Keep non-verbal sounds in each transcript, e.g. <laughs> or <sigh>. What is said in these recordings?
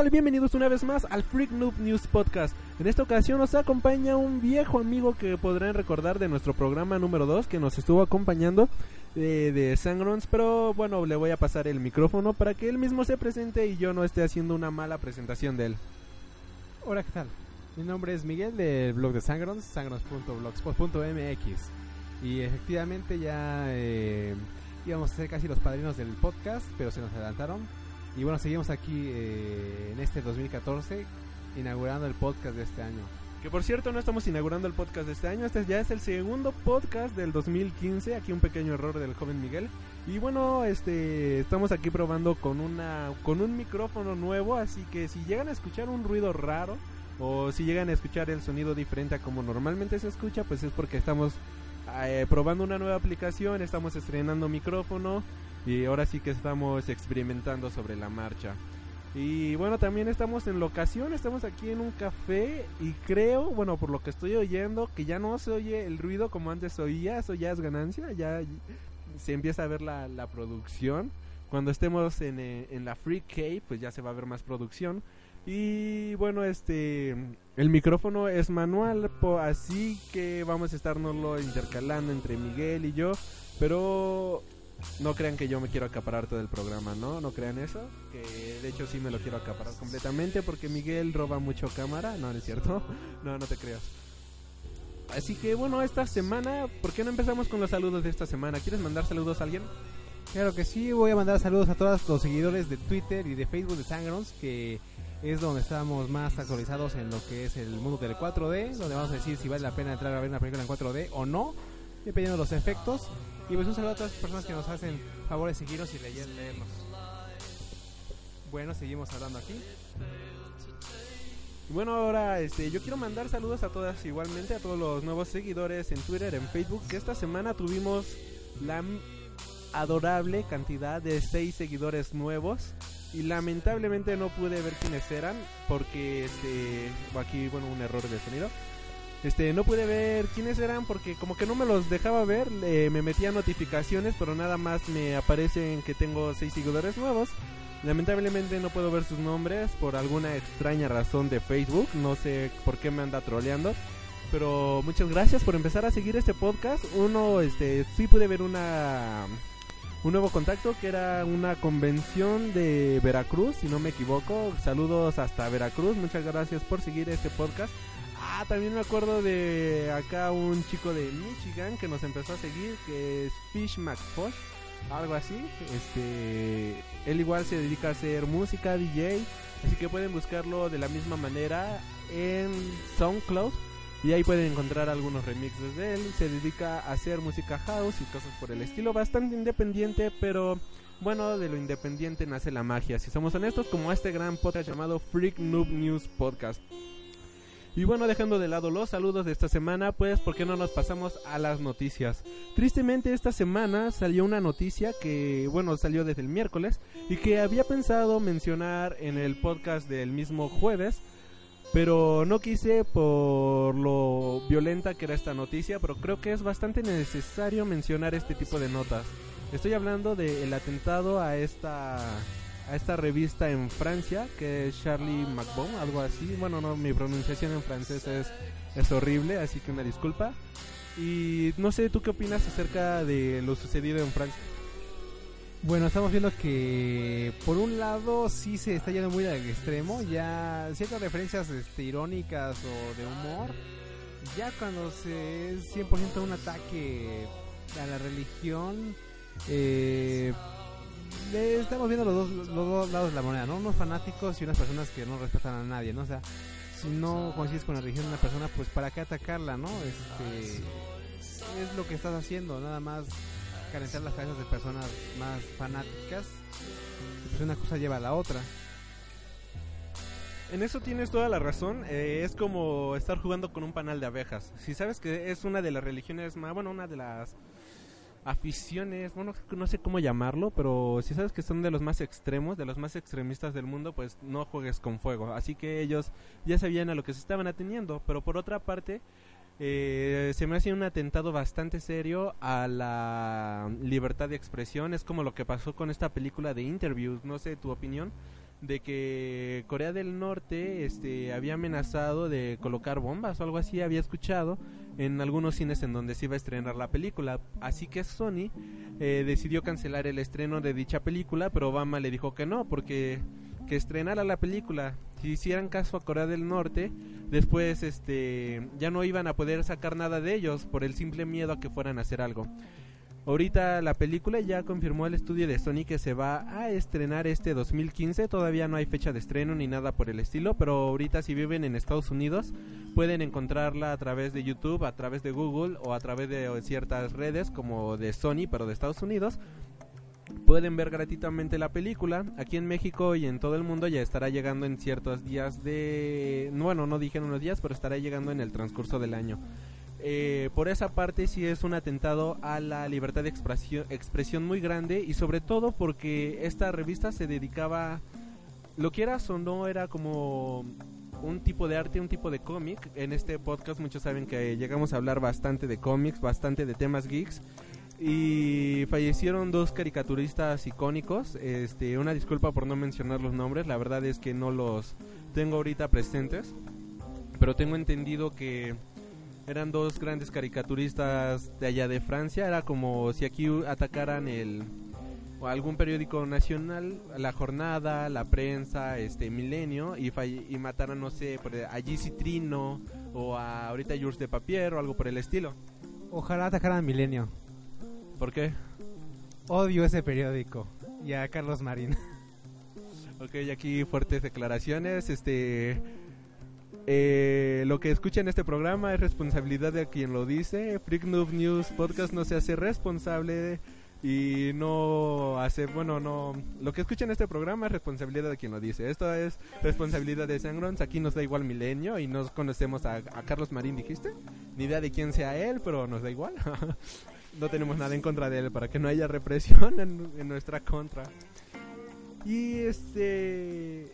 Bienvenidos una vez más al Freak Noob News Podcast. En esta ocasión nos acompaña un viejo amigo que podrán recordar de nuestro programa número 2 que nos estuvo acompañando eh, de Sangrons, pero bueno, le voy a pasar el micrófono para que él mismo se presente y yo no esté haciendo una mala presentación de él. Hola, ¿qué tal? Mi nombre es Miguel del blog de Sangrons, sangrons.blogspot.mx. Y efectivamente ya eh, íbamos a ser casi los padrinos del podcast, pero se nos adelantaron. Y bueno, seguimos aquí eh, en este 2014 inaugurando el podcast de este año. Que por cierto no estamos inaugurando el podcast de este año, este ya es el segundo podcast del 2015, aquí un pequeño error del joven Miguel. Y bueno, este estamos aquí probando con una con un micrófono nuevo, así que si llegan a escuchar un ruido raro o si llegan a escuchar el sonido diferente a como normalmente se escucha, pues es porque estamos eh, probando una nueva aplicación, estamos estrenando micrófono y ahora sí que estamos experimentando sobre la marcha. Y bueno, también estamos en locación, estamos aquí en un café y creo, bueno, por lo que estoy oyendo, que ya no se oye el ruido como antes oía, eso ya es ganancia, ya se empieza a ver la, la producción. Cuando estemos en, eh, en la Free Cave, pues ya se va a ver más producción. Y bueno, este el micrófono es manual, así que vamos a estarnoslo intercalando entre Miguel y yo, pero no crean que yo me quiero acaparar todo el programa, ¿no? No crean eso, que de hecho sí me lo quiero acaparar completamente porque Miguel roba mucho cámara, no, no es cierto, <laughs> no, no te creas. Así que bueno, esta semana, ¿por qué no empezamos con los saludos de esta semana? ¿Quieres mandar saludos a alguien? Claro que sí, voy a mandar saludos a todos los seguidores de Twitter y de Facebook de Sangrons que es donde estamos más actualizados en lo que es el mundo del 4D, donde vamos a decir si vale la pena entrar a ver una película en 4D o no, dependiendo de los efectos. Y pues un saludo a todas las personas que nos hacen favor de seguirnos y leer, leernos. Bueno, seguimos hablando aquí. Bueno, ahora este, yo quiero mandar saludos a todas igualmente, a todos los nuevos seguidores en Twitter, en Facebook, que esta semana tuvimos la adorable cantidad de 6 seguidores nuevos y lamentablemente no pude ver quiénes eran porque este aquí bueno un error de sonido este no pude ver quiénes eran porque como que no me los dejaba ver me metía notificaciones pero nada más me aparecen que tengo seis seguidores nuevos lamentablemente no puedo ver sus nombres por alguna extraña razón de Facebook no sé por qué me anda troleando pero muchas gracias por empezar a seguir este podcast uno este sí pude ver una un nuevo contacto que era una convención de Veracruz, si no me equivoco. Saludos hasta Veracruz, muchas gracias por seguir este podcast. Ah, también me acuerdo de acá un chico de Michigan que nos empezó a seguir, que es Fish McFosh, algo así. Este, él igual se dedica a hacer música, DJ, así que pueden buscarlo de la misma manera en SoundCloud y ahí pueden encontrar algunos remixes de él. Se dedica a hacer música house y cosas por el estilo. Bastante independiente, pero bueno, de lo independiente nace la magia. Si somos honestos, como este gran podcast llamado Freak Noob News Podcast. Y bueno, dejando de lado los saludos de esta semana, pues, ¿por qué no nos pasamos a las noticias? Tristemente, esta semana salió una noticia que, bueno, salió desde el miércoles y que había pensado mencionar en el podcast del mismo jueves pero no quise por lo violenta que era esta noticia, pero creo que es bastante necesario mencionar este tipo de notas. Estoy hablando del atentado a esta a esta revista en Francia que es Charlie McBon, algo así. Bueno, no, mi pronunciación en francés es, es horrible, así que una disculpa. Y no sé, ¿tú qué opinas acerca de lo sucedido en Francia? Bueno, estamos viendo que por un lado sí se está yendo muy al extremo, ya ciertas referencias este, irónicas o de humor, ya cuando se es 100% un ataque a la religión, eh, estamos viendo los dos, los dos lados de la moneda, ¿no? Unos fanáticos y unas personas que no respetan a nadie, ¿no? O sea, si no coincides con la religión de una persona, pues para qué atacarla, ¿no? Este, es lo que estás haciendo, nada más calentar las cabezas de personas más fanáticas. pues una cosa lleva a la otra. En eso tienes toda la razón. Eh, es como estar jugando con un panal de abejas. Si sabes que es una de las religiones más, bueno, una de las aficiones, bueno, no sé cómo llamarlo, pero si sabes que son de los más extremos, de los más extremistas del mundo, pues no juegues con fuego. Así que ellos ya sabían a lo que se estaban atendiendo. Pero por otra parte, eh, se me hace un atentado bastante serio a la libertad de expresión. Es como lo que pasó con esta película de Interviews, no sé tu opinión. De que Corea del Norte este, había amenazado de colocar bombas o algo así, había escuchado en algunos cines en donde se iba a estrenar la película. Así que Sony eh, decidió cancelar el estreno de dicha película, pero Obama le dijo que no, porque que estrenara la película, si hicieran caso a Corea del Norte, después este ya no iban a poder sacar nada de ellos por el simple miedo a que fueran a hacer algo. Ahorita la película ya confirmó el estudio de Sony que se va a estrenar este 2015. Todavía no hay fecha de estreno ni nada por el estilo, pero ahorita si viven en Estados Unidos pueden encontrarla a través de YouTube, a través de Google o a través de ciertas redes como de Sony, pero de Estados Unidos. Pueden ver gratuitamente la película. Aquí en México y en todo el mundo ya estará llegando en ciertos días de... Bueno, no dije en unos días, pero estará llegando en el transcurso del año. Eh, por esa parte sí es un atentado a la libertad de expresión, muy grande y sobre todo porque esta revista se dedicaba, lo quieras o no, era como un tipo de arte, un tipo de cómic. En este podcast muchos saben que llegamos a hablar bastante de cómics, bastante de temas geeks. Y fallecieron dos caricaturistas icónicos. Este, una disculpa por no mencionar los nombres, la verdad es que no los tengo ahorita presentes. Pero tengo entendido que eran dos grandes caricaturistas de allá de Francia. Era como si aquí atacaran el o algún periódico nacional, La Jornada, La Prensa, este Milenio y, y mataran no sé, a G.C. Trino o a ahorita Jules de Papier o algo por el estilo. Ojalá atacaran Milenio. ¿Por qué? Odio ese periódico y a Carlos Marín. ok, aquí fuertes declaraciones, este eh, lo que escucha en este programa es responsabilidad de quien lo dice. Freak Noob News Podcast no se hace responsable y no hace, bueno, no. Lo que escucha en este programa es responsabilidad de quien lo dice. Esto es responsabilidad de Sangrons. Aquí nos da igual Milenio y nos conocemos a, Carlos Marín, dijiste. Ni idea de quién sea él, pero nos da igual. <laughs> no tenemos nada en contra de él para que no haya represión en nuestra contra. Y este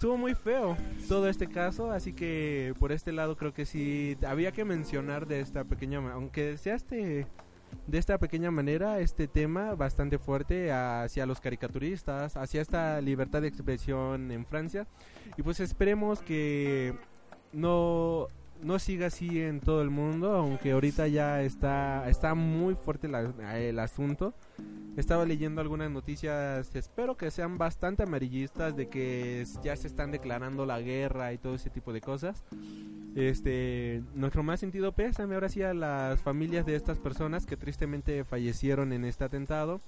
estuvo muy feo todo este caso, así que por este lado creo que sí había que mencionar de esta pequeña, aunque sea este de esta pequeña manera este tema bastante fuerte hacia los caricaturistas, hacia esta libertad de expresión en Francia y pues esperemos que no no siga así en todo el mundo, aunque ahorita ya está, está muy fuerte el asunto. Estaba leyendo algunas noticias, espero que sean bastante amarillistas, de que ya se están declarando la guerra y todo ese tipo de cosas. Este, nuestro más sentido pésame ahora sí a las familias de estas personas que tristemente fallecieron en este atentado.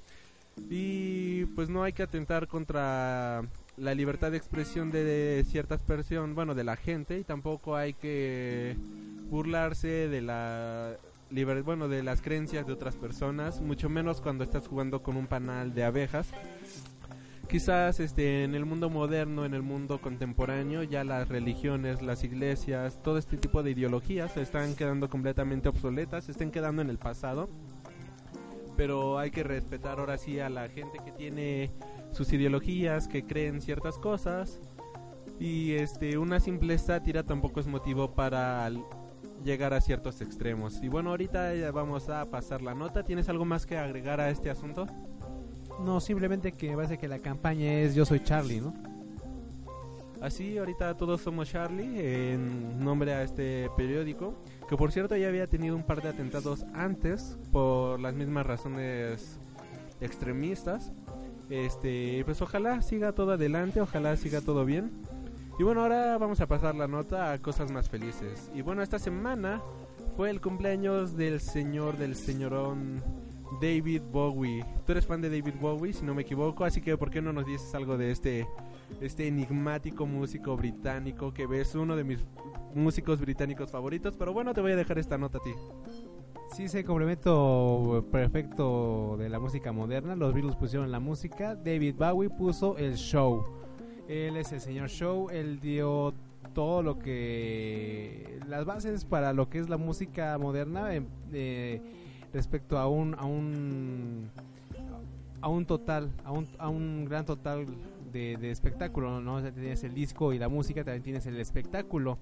Y pues no hay que atentar contra la libertad de expresión de, ciertas personas, bueno, de la gente, y tampoco hay que burlarse de la bueno, de las creencias de otras personas, mucho menos cuando estás jugando con un panal de abejas. Quizás este en el mundo moderno, en el mundo contemporáneo, ya las religiones, las iglesias, todo este tipo de ideologías están quedando completamente obsoletas, se están quedando en el pasado. Pero hay que respetar ahora sí a la gente que tiene sus ideologías, que creen ciertas cosas. Y este una simple sátira tampoco es motivo para llegar a ciertos extremos. Y bueno, ahorita ya vamos a pasar la nota. ¿Tienes algo más que agregar a este asunto? No, simplemente que me parece que la campaña es Yo soy Charlie, ¿no? Así, ahorita todos somos Charlie en nombre a este periódico, que por cierto ya había tenido un par de atentados antes por las mismas razones extremistas. Este, pues ojalá siga todo adelante, ojalá siga todo bien. Y bueno, ahora vamos a pasar la nota a cosas más felices. Y bueno, esta semana fue el cumpleaños del señor, del señorón David Bowie. Tú eres fan de David Bowie, si no me equivoco, así que ¿por qué no nos dices algo de este, este enigmático músico británico que ves uno de mis músicos británicos favoritos? Pero bueno, te voy a dejar esta nota a ti. Sí, ese complemento perfecto de la música moderna. Los Beatles pusieron la música. David Bowie puso el show. Él es el señor show. Él dio todo lo que. Las bases para lo que es la música moderna. Eh, respecto a un. A un a un total, a un, a un gran total de, de espectáculo, ¿no? tienes el disco y la música, también tienes el espectáculo.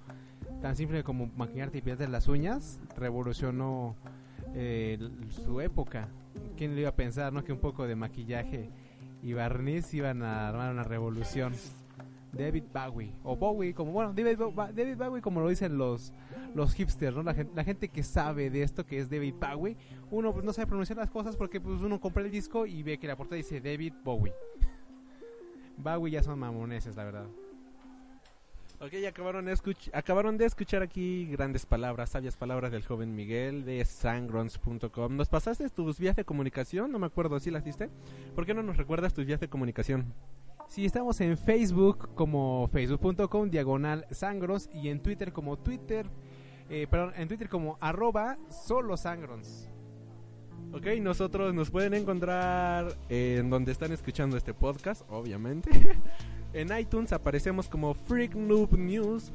Tan simple como maquillarte y pintarte las uñas, revolucionó eh, su época. ¿Quién le iba a pensar, no? Que un poco de maquillaje y Barniz iban a armar una revolución. David Bowie o Bowie como bueno David, David Bowie como lo dicen los los hipsters no la gente, la gente que sabe de esto que es David Bowie uno pues no sabe pronunciar las cosas porque pues uno compra el disco y ve que la portada dice David Bowie Bowie ya son mamoneses la verdad Ok, acabaron de, acabaron de escuchar aquí grandes palabras, sabias palabras del joven Miguel de sangrons.com. ¿Nos pasaste tus vías de comunicación? No me acuerdo, ¿sí las diste? ¿Por qué no nos recuerdas tus vías de comunicación? Sí, estamos en Facebook como facebook.com diagonal sangros y en Twitter como Twitter, eh, perdón, en Twitter como arroba solo. Ok, nosotros nos pueden encontrar en donde están escuchando este podcast, obviamente. <laughs> en iTunes aparecemos como Freak Noob News.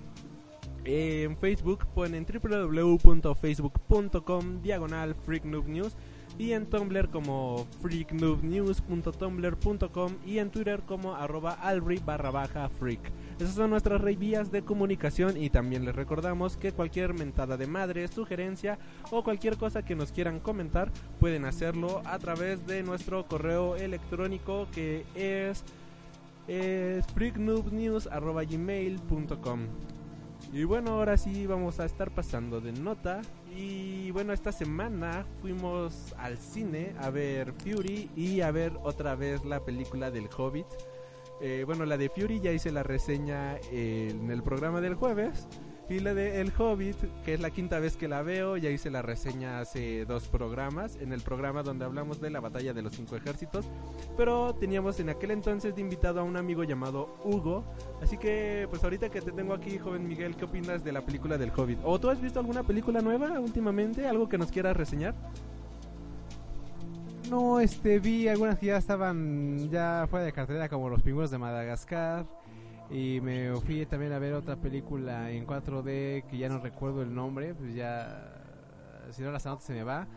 En Facebook ponen www.facebook.com diagonal Freak Noob News y en Tumblr como freaknoobnews.tumblr.com y en Twitter como arroba barra baja freak. Esas son nuestras vías de comunicación y también les recordamos que cualquier mentada de madre, sugerencia o cualquier cosa que nos quieran comentar pueden hacerlo a través de nuestro correo electrónico que es, es freaknoobnews.gmail.com y bueno, ahora sí vamos a estar pasando de nota. Y bueno, esta semana fuimos al cine a ver Fury y a ver otra vez la película del Hobbit. Eh, bueno, la de Fury ya hice la reseña en el programa del jueves. Y la de El Hobbit, que es la quinta vez que la veo, ya hice la reseña hace dos programas, en el programa donde hablamos de la batalla de los cinco ejércitos, pero teníamos en aquel entonces de invitado a un amigo llamado Hugo, así que pues ahorita que te tengo aquí, joven Miguel, ¿qué opinas de la película del Hobbit? ¿O tú has visto alguna película nueva últimamente, algo que nos quieras reseñar? No, este, vi algunas que ya estaban ya fuera de cartelera como Los Pingüinos de Madagascar. Y me fui también a ver otra película en 4D que ya no recuerdo el nombre, pues ya, si no las anoto se me va.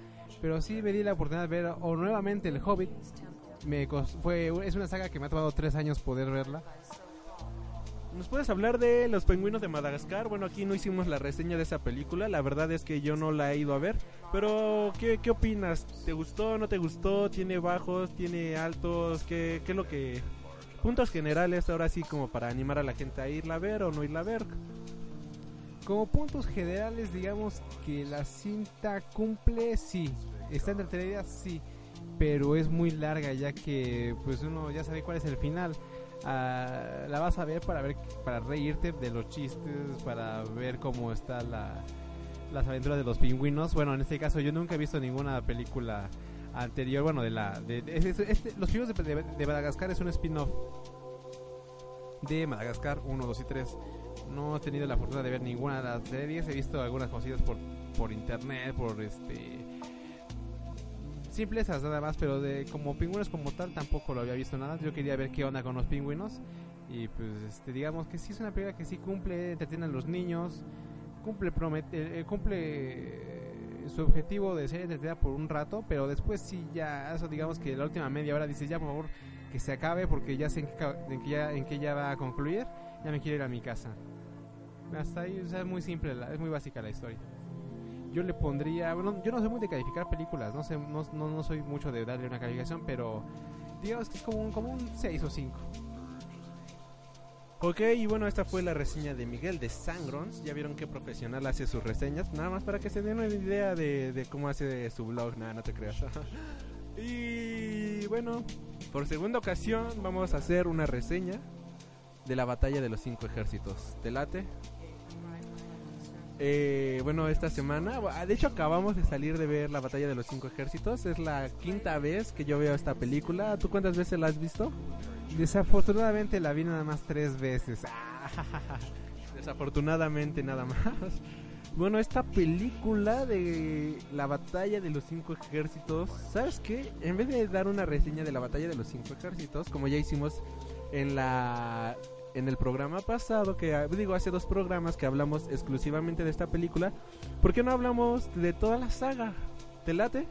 Pero sí me di la oportunidad de ver o nuevamente El Hobbit. Me fue, es una saga que me ha tomado tres años poder verla. ¿Nos puedes hablar de Los Pingüinos de Madagascar? Bueno, aquí no hicimos la reseña de esa película, la verdad es que yo no la he ido a ver, pero ¿qué, qué opinas? ¿Te gustó, no te gustó? ¿Tiene bajos, tiene altos? ¿Qué, qué es lo que puntos generales ahora sí como para animar a la gente a irla a ver o no irla a ver. Como puntos generales digamos que la cinta cumple, sí. Está entretenida, sí. Pero es muy larga ya que pues uno ya sabe cuál es el final. Ah, la vas a ver para ver para reírte de los chistes, para ver cómo está la, las aventuras de los pingüinos. Bueno, en este caso yo nunca he visto ninguna película anterior, bueno, de la... De, este, los Pingüinos de, Madagascar es un spin-off de Madagascar 1, 2 y 3. No he tenido la fortuna de ver ninguna de las series, he visto algunas cositas por, por internet, por este... Simplezas nada más, pero de como pingüinos como tal tampoco lo había visto nada. Yo quería ver qué onda con los pingüinos. Y pues este, digamos que sí es una película que sí cumple, entretiene a los niños, cumple, promete, eh, cumple su objetivo de ser entretenida por un rato, pero después sí ya, eso digamos que la última media hora dices ya por favor que se acabe porque ya sé en que, ya, en que ya va a concluir, ya me quiero ir a mi casa. Hasta ahí es muy simple, es muy básica la historia. Yo le pondría, bueno, yo no soy muy de calificar películas, no sé, no, no, no soy mucho de darle una calificación, pero digamos que es como un, como un 6 o 5. Ok, y bueno, esta fue la reseña de Miguel de Sangrons. Ya vieron qué profesional hace sus reseñas. Nada más para que se den una idea de, cómo hace su blog. Nada, no te creas. <laughs> y bueno, por segunda ocasión vamos a hacer una reseña de la batalla de los cinco ejércitos. ¿Te late? Eh, bueno, esta semana, de hecho acabamos de salir de ver la batalla de los cinco ejércitos. Es la quinta vez que yo veo esta película. ¿Tú cuántas veces la has visto? Desafortunadamente la vi nada más tres veces. <laughs> Desafortunadamente nada más. Bueno, esta película de la batalla de los cinco ejércitos, ¿sabes qué? En vez de dar una reseña de la batalla de los cinco ejércitos, como ya hicimos en la en el programa pasado, que digo hace dos programas que hablamos exclusivamente de esta película, ¿por qué no hablamos de toda la saga? ¿Te late?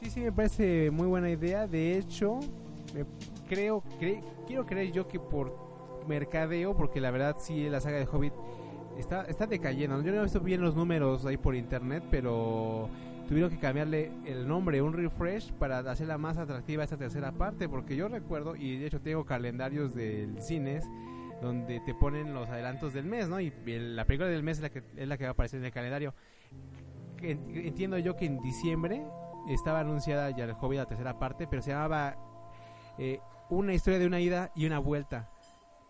Sí, sí, me parece muy buena idea. De hecho, me creo, quiero creer yo que por mercadeo, porque la verdad sí la saga de Hobbit está, está decayendo. Yo no he visto bien los números ahí por internet, pero tuvieron que cambiarle el nombre, un refresh, para hacerla más atractiva esta tercera parte, porque yo recuerdo, y de hecho tengo calendarios del cines, donde te ponen los adelantos del mes, ¿no? Y la película del mes es la que, es la que va a aparecer en el calendario. Entiendo yo que en diciembre estaba anunciada ya el hobby la tercera parte, pero se llamaba eh, Una historia de una ida y una vuelta.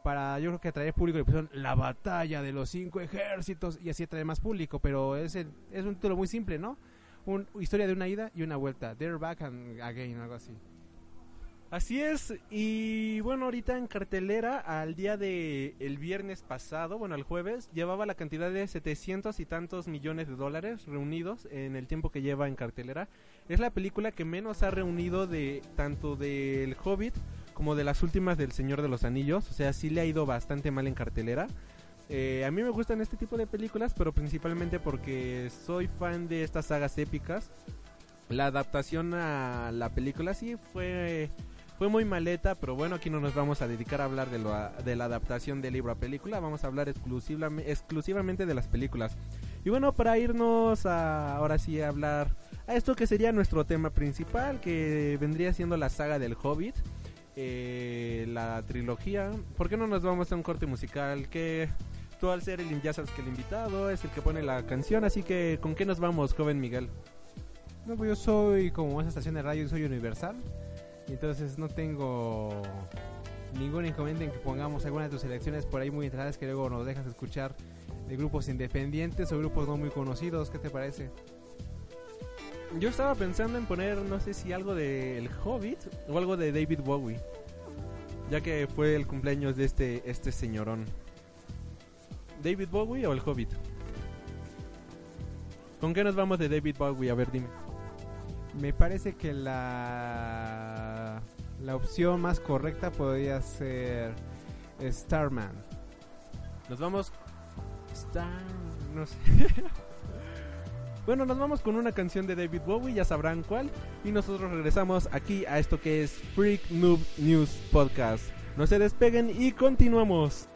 Para yo creo que atraer público La batalla de los cinco ejércitos y así atraer más público, pero es, es un título muy simple, ¿no? Una historia de una ida y una vuelta. They're back and again, algo así. Así es, y bueno, ahorita en cartelera, al día de el viernes pasado, bueno, el jueves, llevaba la cantidad de 700 y tantos millones de dólares reunidos en el tiempo que lleva en cartelera. Es la película que menos ha reunido de tanto del Hobbit como de las últimas del Señor de los Anillos, o sea, sí le ha ido bastante mal en cartelera. Eh, a mí me gustan este tipo de películas, pero principalmente porque soy fan de estas sagas épicas. La adaptación a la película sí fue fue muy maleta, pero bueno, aquí no nos vamos a dedicar a hablar de, lo, de la adaptación del libro a película, vamos a hablar exclusivamente, exclusivamente de las películas. Y bueno, para irnos a, ahora sí a hablar a esto que sería nuestro tema principal, que vendría siendo la saga del Hobbit, eh, la trilogía. ¿Por qué no nos vamos a un corte musical? Que tú al ser el ya sabes que el invitado es el que pone la canción, así que ¿con qué nos vamos, joven Miguel? No, pues yo soy como esa estación de radio, soy universal. Entonces no tengo ningún inconveniente en que pongamos alguna de tus selecciones por ahí muy entradas que luego nos dejas escuchar de grupos independientes o grupos no muy conocidos. ¿Qué te parece? Yo estaba pensando en poner, no sé si algo de El Hobbit o algo de David Bowie. Ya que fue el cumpleaños de este, este señorón. ¿David Bowie o El Hobbit? ¿Con qué nos vamos de David Bowie? A ver, dime. Me parece que la, la opción más correcta podría ser Starman. Nos vamos. Star. No sé. <laughs> bueno, nos vamos con una canción de David Bowie, ya sabrán cuál. Y nosotros regresamos aquí a esto que es Freak Noob News Podcast. No se despeguen y continuamos.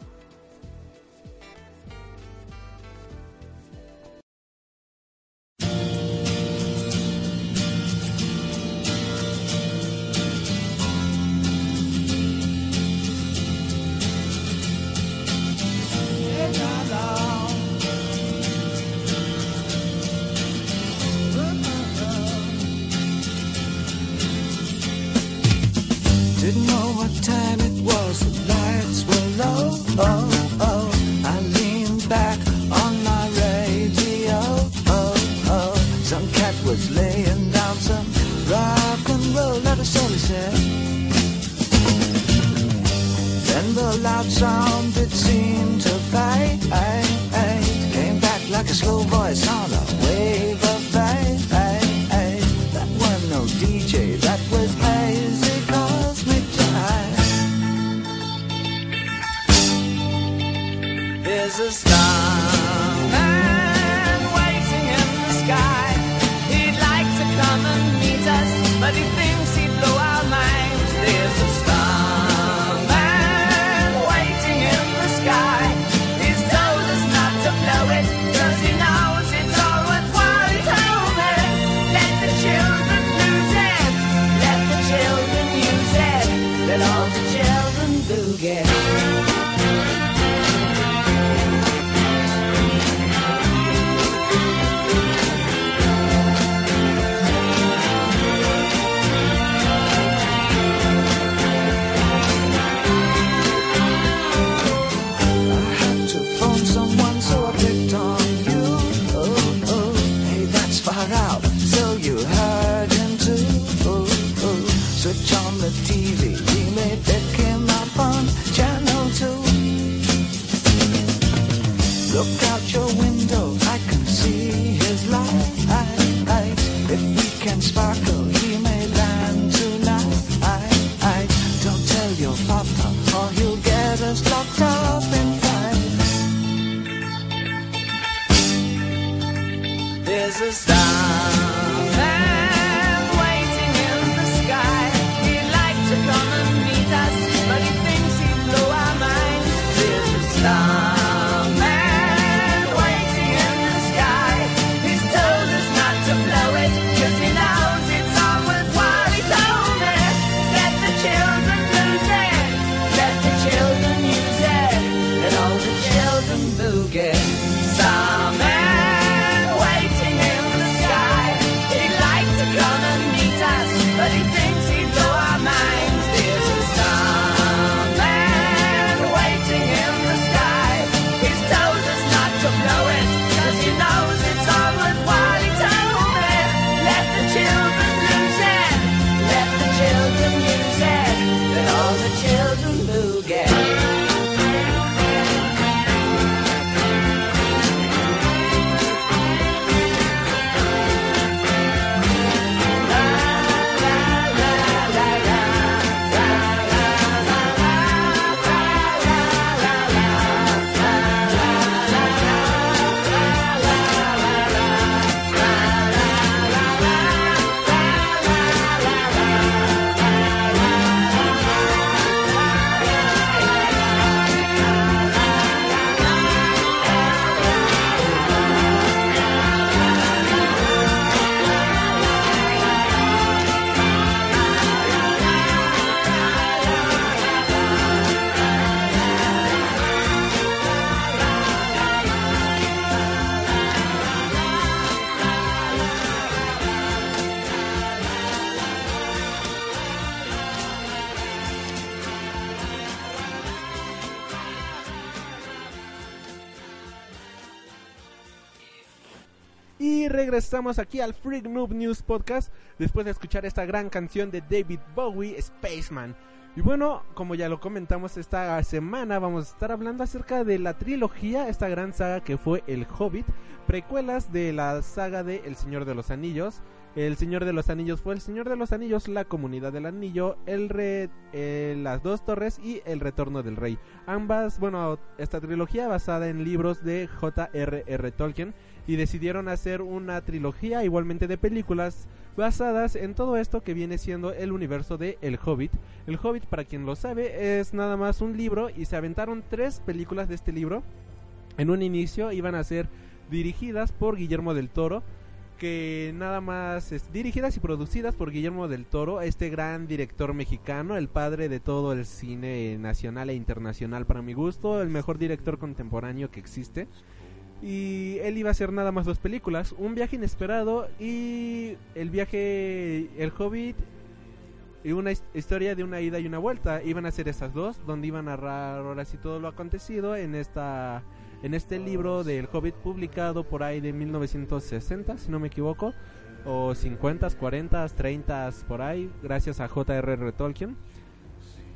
Regresamos aquí al Freak Noob News Podcast después de escuchar esta gran canción de David Bowie, Spaceman. Y bueno, como ya lo comentamos esta semana, vamos a estar hablando acerca de la trilogía, esta gran saga que fue El Hobbit, precuelas de la saga de El Señor de los Anillos. El Señor de los Anillos fue El Señor de los Anillos, La Comunidad del Anillo, El Re, eh, Las Dos Torres y El Retorno del Rey. Ambas, bueno, esta trilogía basada en libros de J.R.R. Tolkien y decidieron hacer una trilogía igualmente de películas basadas en todo esto que viene siendo el universo de El Hobbit. El Hobbit, para quien lo sabe, es nada más un libro y se aventaron tres películas de este libro. En un inicio iban a ser dirigidas por Guillermo del Toro que nada más es, dirigidas y producidas por Guillermo del Toro, este gran director mexicano, el padre de todo el cine nacional e internacional para mi gusto, el mejor director contemporáneo que existe. Y él iba a hacer nada más dos películas, Un viaje inesperado y El viaje El Hobbit y una historia de una ida y una vuelta. Iban a hacer esas dos, donde iban a narrar ahora sí todo lo acontecido en esta en este libro del Hobbit publicado por ahí de 1960, si no me equivoco, o 50, 40, 30 por ahí, gracias a J.R.R. Tolkien.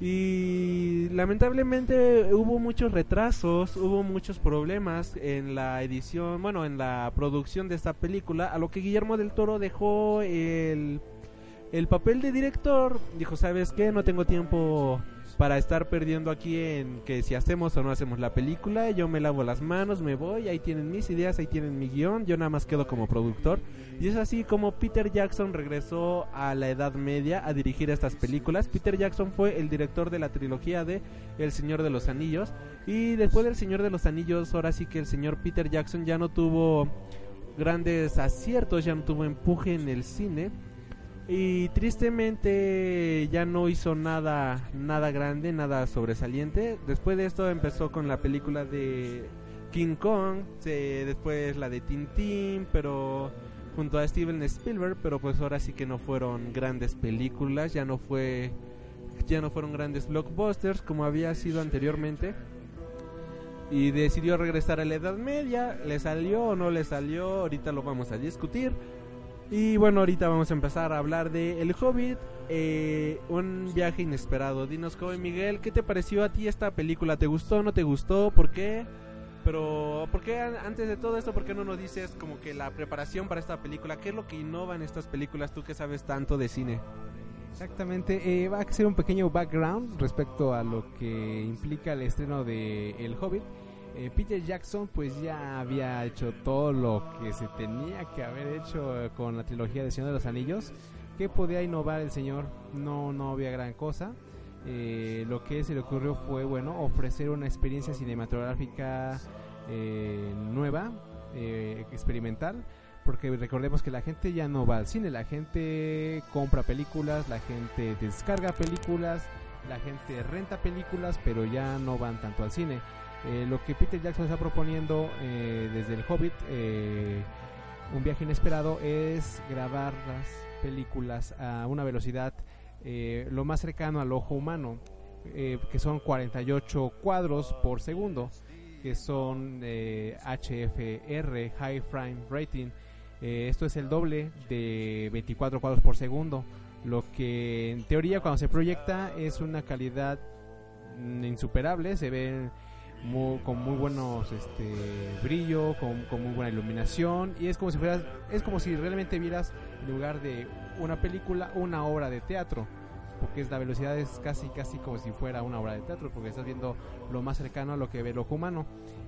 Y lamentablemente hubo muchos retrasos, hubo muchos problemas en la edición, bueno, en la producción de esta película, a lo que Guillermo del Toro dejó el, el papel de director. Dijo, ¿sabes qué? No tengo tiempo para estar perdiendo aquí en que si hacemos o no hacemos la película, yo me lavo las manos, me voy, ahí tienen mis ideas, ahí tienen mi guion, yo nada más quedo como productor. Y es así como Peter Jackson regresó a la Edad Media a dirigir estas películas. Peter Jackson fue el director de la trilogía de El Señor de los Anillos. Y después del Señor de los Anillos, ahora sí que el señor Peter Jackson ya no tuvo grandes aciertos, ya no tuvo empuje en el cine y tristemente ya no hizo nada nada grande, nada sobresaliente. Después de esto empezó con la película de King Kong, después la de Tintín, pero junto a Steven Spielberg, pero pues ahora sí que no fueron grandes películas, ya no fue ya no fueron grandes blockbusters como había sido anteriormente. Y decidió regresar a la Edad Media, le salió o no le salió, ahorita lo vamos a discutir. Y bueno, ahorita vamos a empezar a hablar de El Hobbit, eh, un viaje inesperado. Dinos, joven Miguel, ¿qué te pareció a ti esta película? ¿Te gustó? ¿No te gustó? ¿Por qué? Pero, ¿por qué antes de todo esto, por qué no nos dices como que la preparación para esta película? ¿Qué es lo que innova en estas películas tú que sabes tanto de cine? Exactamente, eh, va a ser un pequeño background respecto a lo que implica el estreno de El Hobbit. Eh, Peter Jackson pues ya había hecho todo lo que se tenía que haber hecho eh, con la trilogía de Señor de los Anillos. ¿Qué podía innovar el señor? No, no había gran cosa. Eh, lo que se le ocurrió fue, bueno, ofrecer una experiencia cinematográfica nueva, experimental, porque recordemos que la gente ya no va al cine, la gente compra películas, la gente descarga películas, la gente renta películas, pero ya no van tanto al cine. Eh, lo que Peter Jackson está proponiendo eh, desde el Hobbit, eh, un viaje inesperado, es grabar las películas a una velocidad lo más cercano al ojo humano, que son 48 cuadros por segundo, que son HFR, High Frame Rating. esto es el doble de 24 cuadros por segundo, lo que en teoría cuando se proyecta es una calidad mm, insuperable, se ven con muy buenos este brillo, con, muy buena iluminación y es como si fueras, es como si realmente vieras en lugar de una película una obra de teatro porque es la velocidad es casi casi como si fuera una obra de teatro porque estás viendo lo más cercano a lo que ve el ojo humano.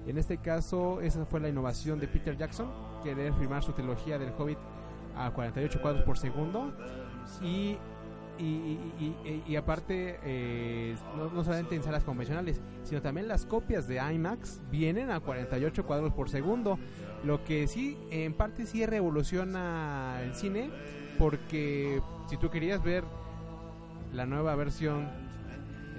En este caso esa fue la innovación de Peter Jackson querer filmar su trilogía del Hobbit a 48 cuadros por segundo y y, aparte, eh, no, solamente en salas convencionales, sino también las copias de IMAX vienen a 48 cuadros por segundo. Lo que sí, en parte sí revoluciona el cine, porque si tú querías ver la nueva versión,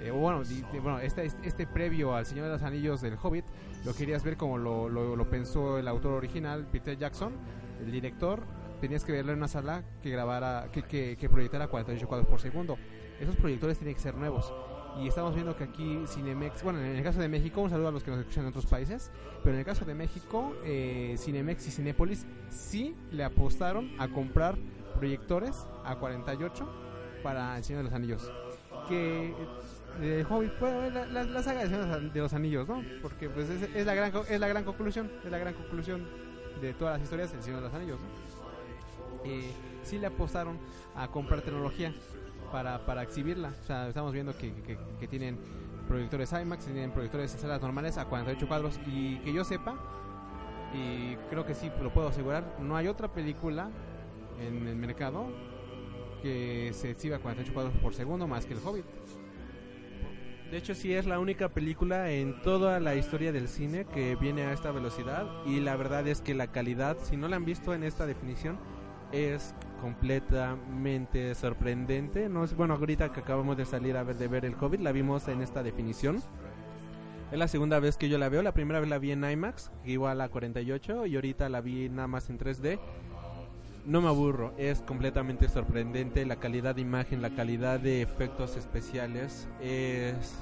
eh, bueno, bueno este, este previo al Señor de los Anillos del Hobbit, lo querías ver como lo pensó el autor original, Peter Jackson, el director tenías que verlo en una sala que grabara, que, que, que proyectara 48 cuadros por segundo. Esos proyectores tienen que ser nuevos. Y estamos viendo que aquí Cinemex, bueno, en el caso de México, un saludo a los que nos escuchan en otros países, pero en el caso de México, eh, Cinemex y Cinépolis sí le apostaron a comprar proyectores a 48 para El Señor de los Anillos. Que de Hobbit, bueno, la, la, la saga de, de los Anillos, ¿no? Porque pues es, es, la gran, es la gran conclusión, es la gran conclusión de todas las historias del Señor de los Anillos, ¿no? Eh, sí le apostaron a comprar tecnología para, para exhibirla. O sea, estamos viendo que, tienen proyectores IMAX, tienen proyectores en salas normales a 48 cuadros y que yo sepa, y creo que sí lo puedo asegurar, no hay otra película en el mercado que se exhiba a 48 cuadros por segundo más que el Hobbit. De hecho, sí es la única película en toda la historia del cine que viene a esta velocidad y la verdad es que la calidad, si no la han visto en esta definición, es completamente sorprendente. No es bueno, ahorita que acabamos de salir a ver de ver el Hobbit, la vimos en esta definición. Es la segunda vez que yo la veo. La primera vez la vi en IMAX, igual a 48, y ahorita la vi nada más en 3D. No me aburro, es completamente sorprendente la calidad de imagen, la calidad de efectos especiales. Es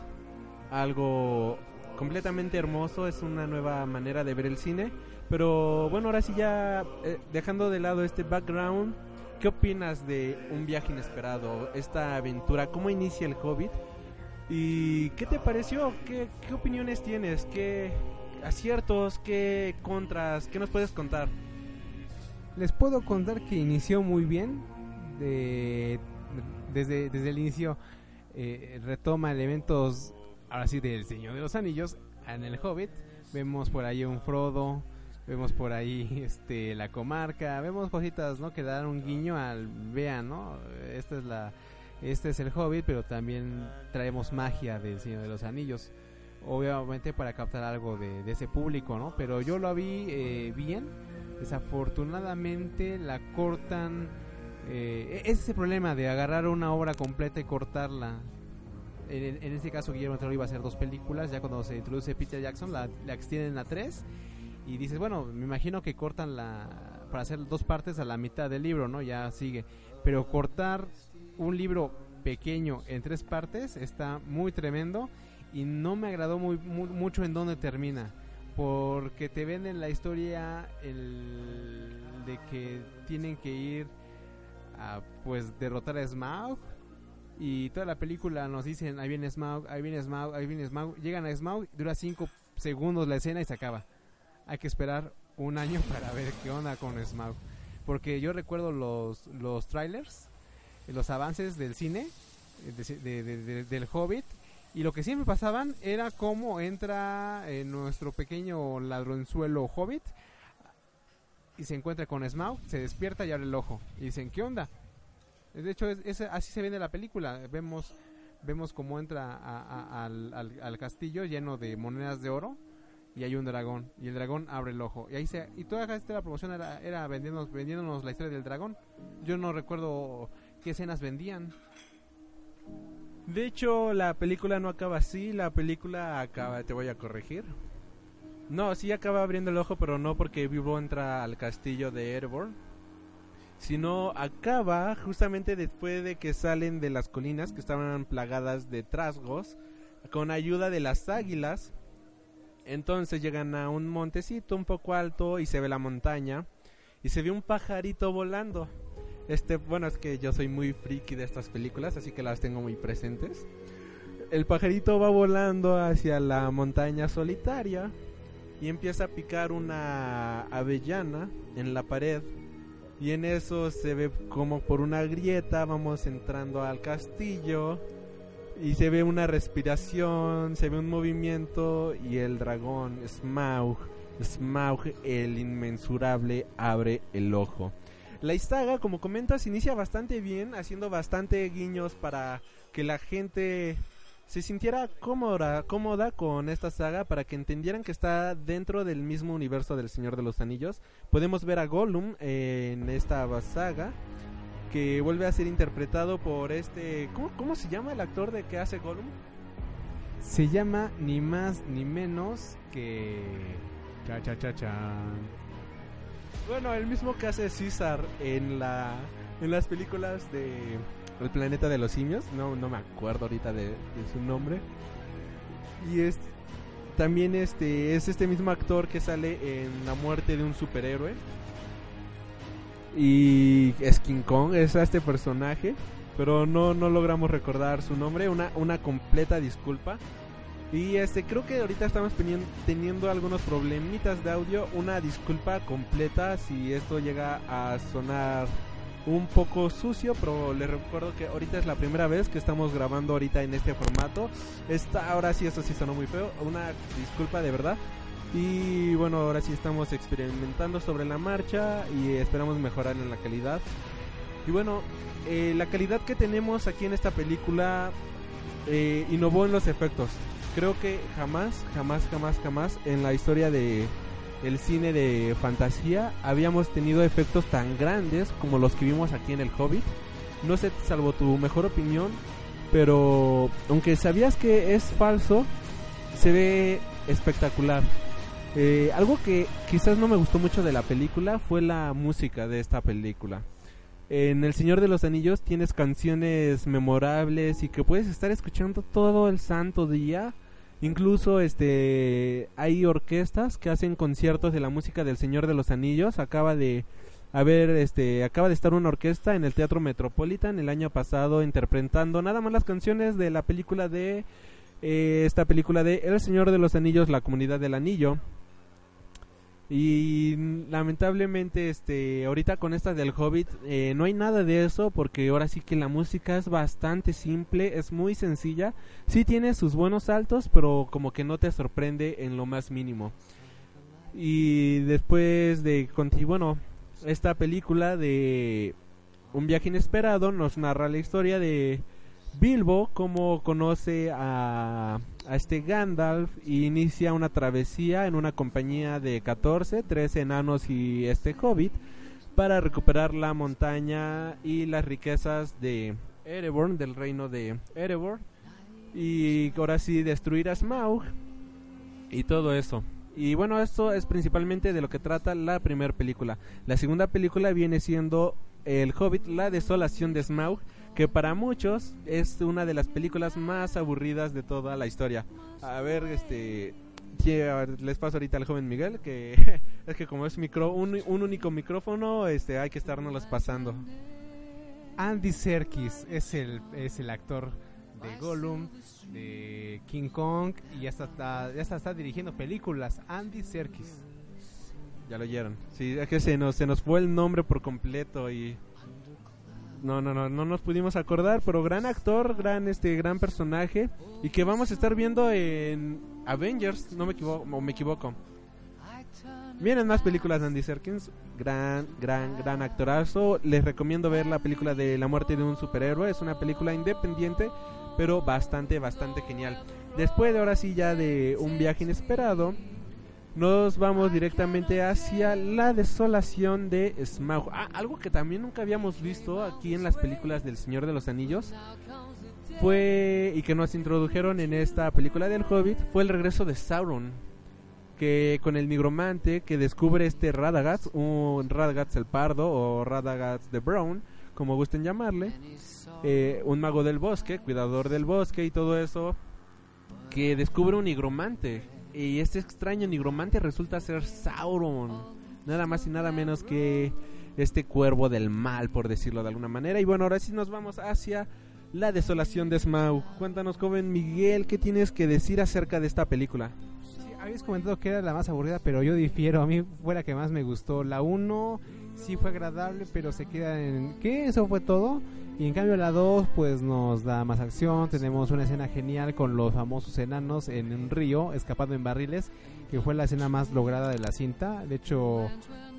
algo completamente hermoso, es una nueva manera de ver el cine. Pero bueno, ahora sí ya eh, dejando de lado este background, ¿qué opinas de un viaje inesperado, esta aventura? ¿Cómo inicia el Hobbit? ¿Y qué te pareció? ¿Qué, qué opiniones tienes? ¿Qué aciertos? ¿Qué contras? ¿Qué nos puedes contar? Les puedo contar que inició muy bien. De, desde, desde el inicio eh, retoma elementos, ahora sí, del Señor de los Anillos en el Hobbit. Vemos por ahí un Frodo, vemos por ahí <laughs> este la comarca, vemos cositas, ¿no? Que dan un guiño al vean, ¿no? Esta es la este es el Hobbit, pero también traemos magia del Señor de los Anillos. Obviamente para captar algo de, de ese público, ¿no? Pero yo lo vi eh, bien. Desafortunadamente la cortan. Eh, es ese problema de agarrar una obra completa y cortarla. En, en este caso Guillermo Toro iba a hacer dos películas. Ya cuando se introduce Peter Jackson la, la extienden a tres. Y dices, bueno, me imagino que cortan la para hacer dos partes a la mitad del libro, ¿no? Ya sigue. Pero cortar un libro pequeño en tres partes está muy tremendo y no me agradó muy, muy mucho en dónde termina porque te venden la historia el de que tienen que ir a pues derrotar a Smaug y toda la película nos dicen ahí viene Smaug, ahí viene Smaug, ahí viene Smaug, llegan a Smaug, dura cinco segundos la escena y se acaba. Hay que esperar un año <laughs> para ver qué onda con Smaug, porque yo recuerdo los los trailers los avances del cine de, de, de, del Hobbit y lo que siempre pasaban era cómo entra en nuestro pequeño ladronzuelo Hobbit y se encuentra con Smaug, se despierta y abre el ojo y dicen ¿qué onda? De hecho es, así se viene la película, vemos vemos cómo entra al, al, al castillo lleno de monedas de oro y hay un dragón y el dragón abre el ojo y ahí se y toda esta la promoción era, era vendiéndonos, vendiéndonos la historia del dragón yo no recuerdo qué escenas vendían. De hecho, la película no acaba así, la película acaba, te voy a corregir. No, sí acaba abriendo el ojo, pero no porque Vivo entra al castillo de Erebor, sino acaba justamente después de que salen de las colinas que estaban plagadas de trasgos, con ayuda de las águilas. Entonces llegan a un montecito un poco alto y se ve la montaña y se ve un pajarito volando. Este, bueno, es que yo soy muy friki de estas películas, así que las tengo muy presentes. El pajarito va volando hacia la montaña solitaria y empieza a picar una avellana en la pared. Y en eso se ve como por una grieta vamos entrando al castillo y se ve una respiración, se ve un movimiento y el dragón Smaug, Smaug el inmensurable abre el ojo. La saga, como comentas, inicia bastante bien, haciendo bastante guiños para que la gente se sintiera cómoda, cómoda con esta saga, para que entendieran que está dentro del mismo universo del Señor de los Anillos. Podemos ver a Gollum en esta saga, que vuelve a ser interpretado por este... ¿Cómo, cómo se llama el actor de que hace Gollum? Se llama ni más ni menos que... Cha cha cha cha. Bueno, el mismo que hace César en la en las películas de El planeta de los simios, no no me acuerdo ahorita de, de su nombre. Y es también este es este mismo actor que sale en La muerte de un superhéroe. Y es King Kong, es este personaje, pero no no logramos recordar su nombre, una una completa disculpa. Y este creo que ahorita estamos teniendo algunos problemitas de audio, una disculpa completa si esto llega a sonar un poco sucio, pero les recuerdo que ahorita es la primera vez que estamos grabando ahorita en este formato. Esta, ahora sí, esto sí sonó muy feo. Una disculpa de verdad. Y bueno, ahora sí estamos experimentando sobre la marcha y esperamos mejorar en la calidad. Y bueno, eh, la calidad que tenemos aquí en esta película eh, innovó en los efectos. Creo que jamás, jamás, jamás, jamás en la historia de el cine de fantasía habíamos tenido efectos tan grandes como los que vimos aquí en el Hobbit. No sé, salvo tu mejor opinión, pero aunque sabías que es falso, se ve espectacular. Eh, algo que quizás no me gustó mucho de la película fue la música de esta película. En El Señor de los Anillos tienes canciones memorables y que puedes estar escuchando todo el santo día. Incluso este hay orquestas que hacen conciertos de la música del Señor de los Anillos. Acaba de haber este acaba de estar una orquesta en el Teatro Metropolitan el año pasado interpretando nada más las canciones de la película de eh, esta película de El Señor de los Anillos, la comunidad del anillo. Y lamentablemente, este, ahorita con esta del Hobbit eh, no hay nada de eso porque ahora sí que la música es bastante simple, es muy sencilla. Sí tiene sus buenos saltos, pero como que no te sorprende en lo más mínimo. Y después de, bueno, esta película de Un viaje inesperado nos narra la historia de Bilbo, como conoce a, a este Gandalf y inicia una travesía en una compañía de 14, 13 enanos y este hobbit para recuperar la montaña y las riquezas de Erebor, del reino de Erebor. Y ahora sí destruir a Smaug y todo eso. Y bueno, esto es principalmente de lo que trata la primera película. La segunda película viene siendo El Hobbit, la desolación de Smaug que para muchos es una de las películas más aburridas de toda la historia. A ver, este les paso ahorita al joven Miguel que <laughs> es que como es micro un, único micrófono, este hay que estarnos pasando. Andy Serkis es el es el actor de Gollum, de King Kong y ya está, ya está, está dirigiendo películas. Andy Serkis. Ya lo oyeron. Sí, es que se nos se nos fue el nombre por completo y no, no, no, no nos pudimos acordar, pero gran actor, gran este gran personaje y que vamos a estar viendo en Avengers, no me equivoco, me equivoco. Vienen más películas de Andy Serkins, gran, gran, gran actorazo. Les recomiendo ver la película de La muerte de un superhéroe, es una película independiente, pero bastante, bastante genial. Después de ahora sí ya de un viaje inesperado, nos vamos directamente hacia la desolación de Smaug. Ah, algo que también nunca habíamos visto aquí en las películas del Señor de los Anillos fue y que nos introdujeron en esta película del Hobbit fue el regreso de Sauron que con el nigromante que descubre este Radagast, un Radagast el Pardo o Radagast the Brown, como gusten llamarle, eh, un mago del bosque, cuidador del bosque y todo eso, que descubre un nigromante y este extraño nigromante resulta ser Sauron. Nada más y nada menos que este cuervo del mal, por decirlo de alguna manera. Y bueno, ahora sí nos vamos hacia la desolación de Smaug. Cuéntanos, joven Miguel, ¿qué tienes que decir acerca de esta película? Sí, habéis comentado que era la más aburrida, pero yo difiero. A mí fue la que más me gustó. La 1 sí fue agradable, pero se queda en... ¿Qué? ¿Eso fue todo? Y en cambio la 2 pues nos da más acción, tenemos una escena genial con los famosos enanos en un río escapando en barriles, que fue la escena más lograda de la cinta. De hecho,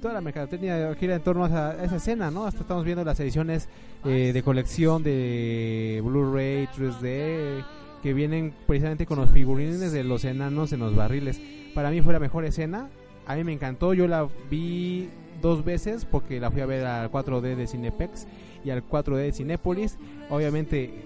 toda la mercadotecnia gira en torno a esa, escena, ¿no? Hasta estamos viendo las ediciones eh, de colección de Blu-ray 3D que vienen precisamente con los figurines de los enanos en los barriles. Para mí fue la mejor escena, a mí me encantó, yo la vi dos veces porque la fui a ver al 4D de Cinepex y al 4D de Cinépolis. Obviamente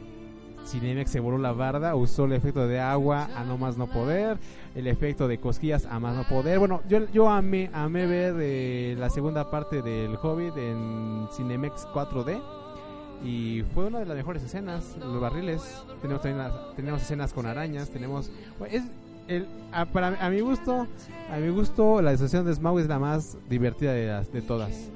Cinemex se voló la barda, usó el efecto de agua a no más no poder, el efecto de cosquillas a más no poder. Bueno, yo, yo amé, amé ver eh, la segunda parte del Hobbit en Cinemex 4D y fue una de las mejores escenas, los barriles, tenemos también las- tenemos escenas con arañas, tenemos es el, a, para a mi gusto, a mi gusto la decisión de Smaug es la más divertida de de todas.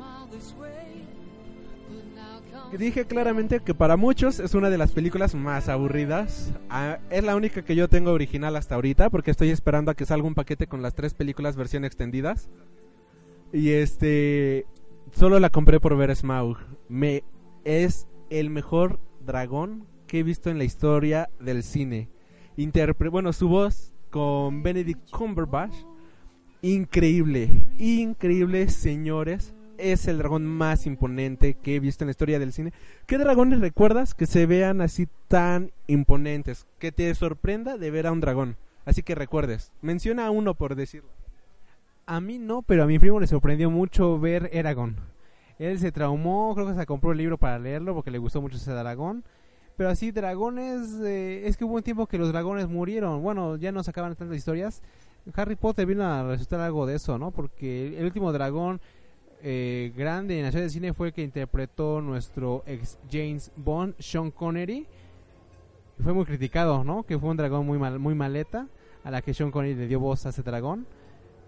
Dije claramente que para muchos es una de las películas más aburridas. Ah, es la única que yo tengo original hasta ahorita porque estoy esperando a que salga un paquete con las tres películas versión extendidas. Y este solo la compré por ver Smaug. Me es el mejor dragón que he visto en la historia del cine. Interpre bueno, su voz con Benedict Cumberbatch increíble, increíble, señores. Es el dragón más imponente que he visto en la historia del cine. ¿Qué dragones recuerdas que se vean así tan imponentes? Que te sorprenda de ver a un dragón. Así que recuerdes. Menciona a uno por decirlo. A mí no, pero a mi primo le sorprendió mucho ver Eragon. Él se traumó, creo que se compró el libro para leerlo porque le gustó mucho ese dragón. Pero así, dragones, eh, es que hubo un tiempo que los dragones murieron. Bueno, ya no sacaban tantas historias. Harry Potter vino a resultar algo de eso, ¿no? Porque el último dragón eh, grande en la serie de cine fue que interpretó nuestro ex James Bond, Sean Connery. Fue muy criticado, ¿no? Que fue un dragón muy, mal, muy maleta a la que Sean Connery le dio voz a ese dragón.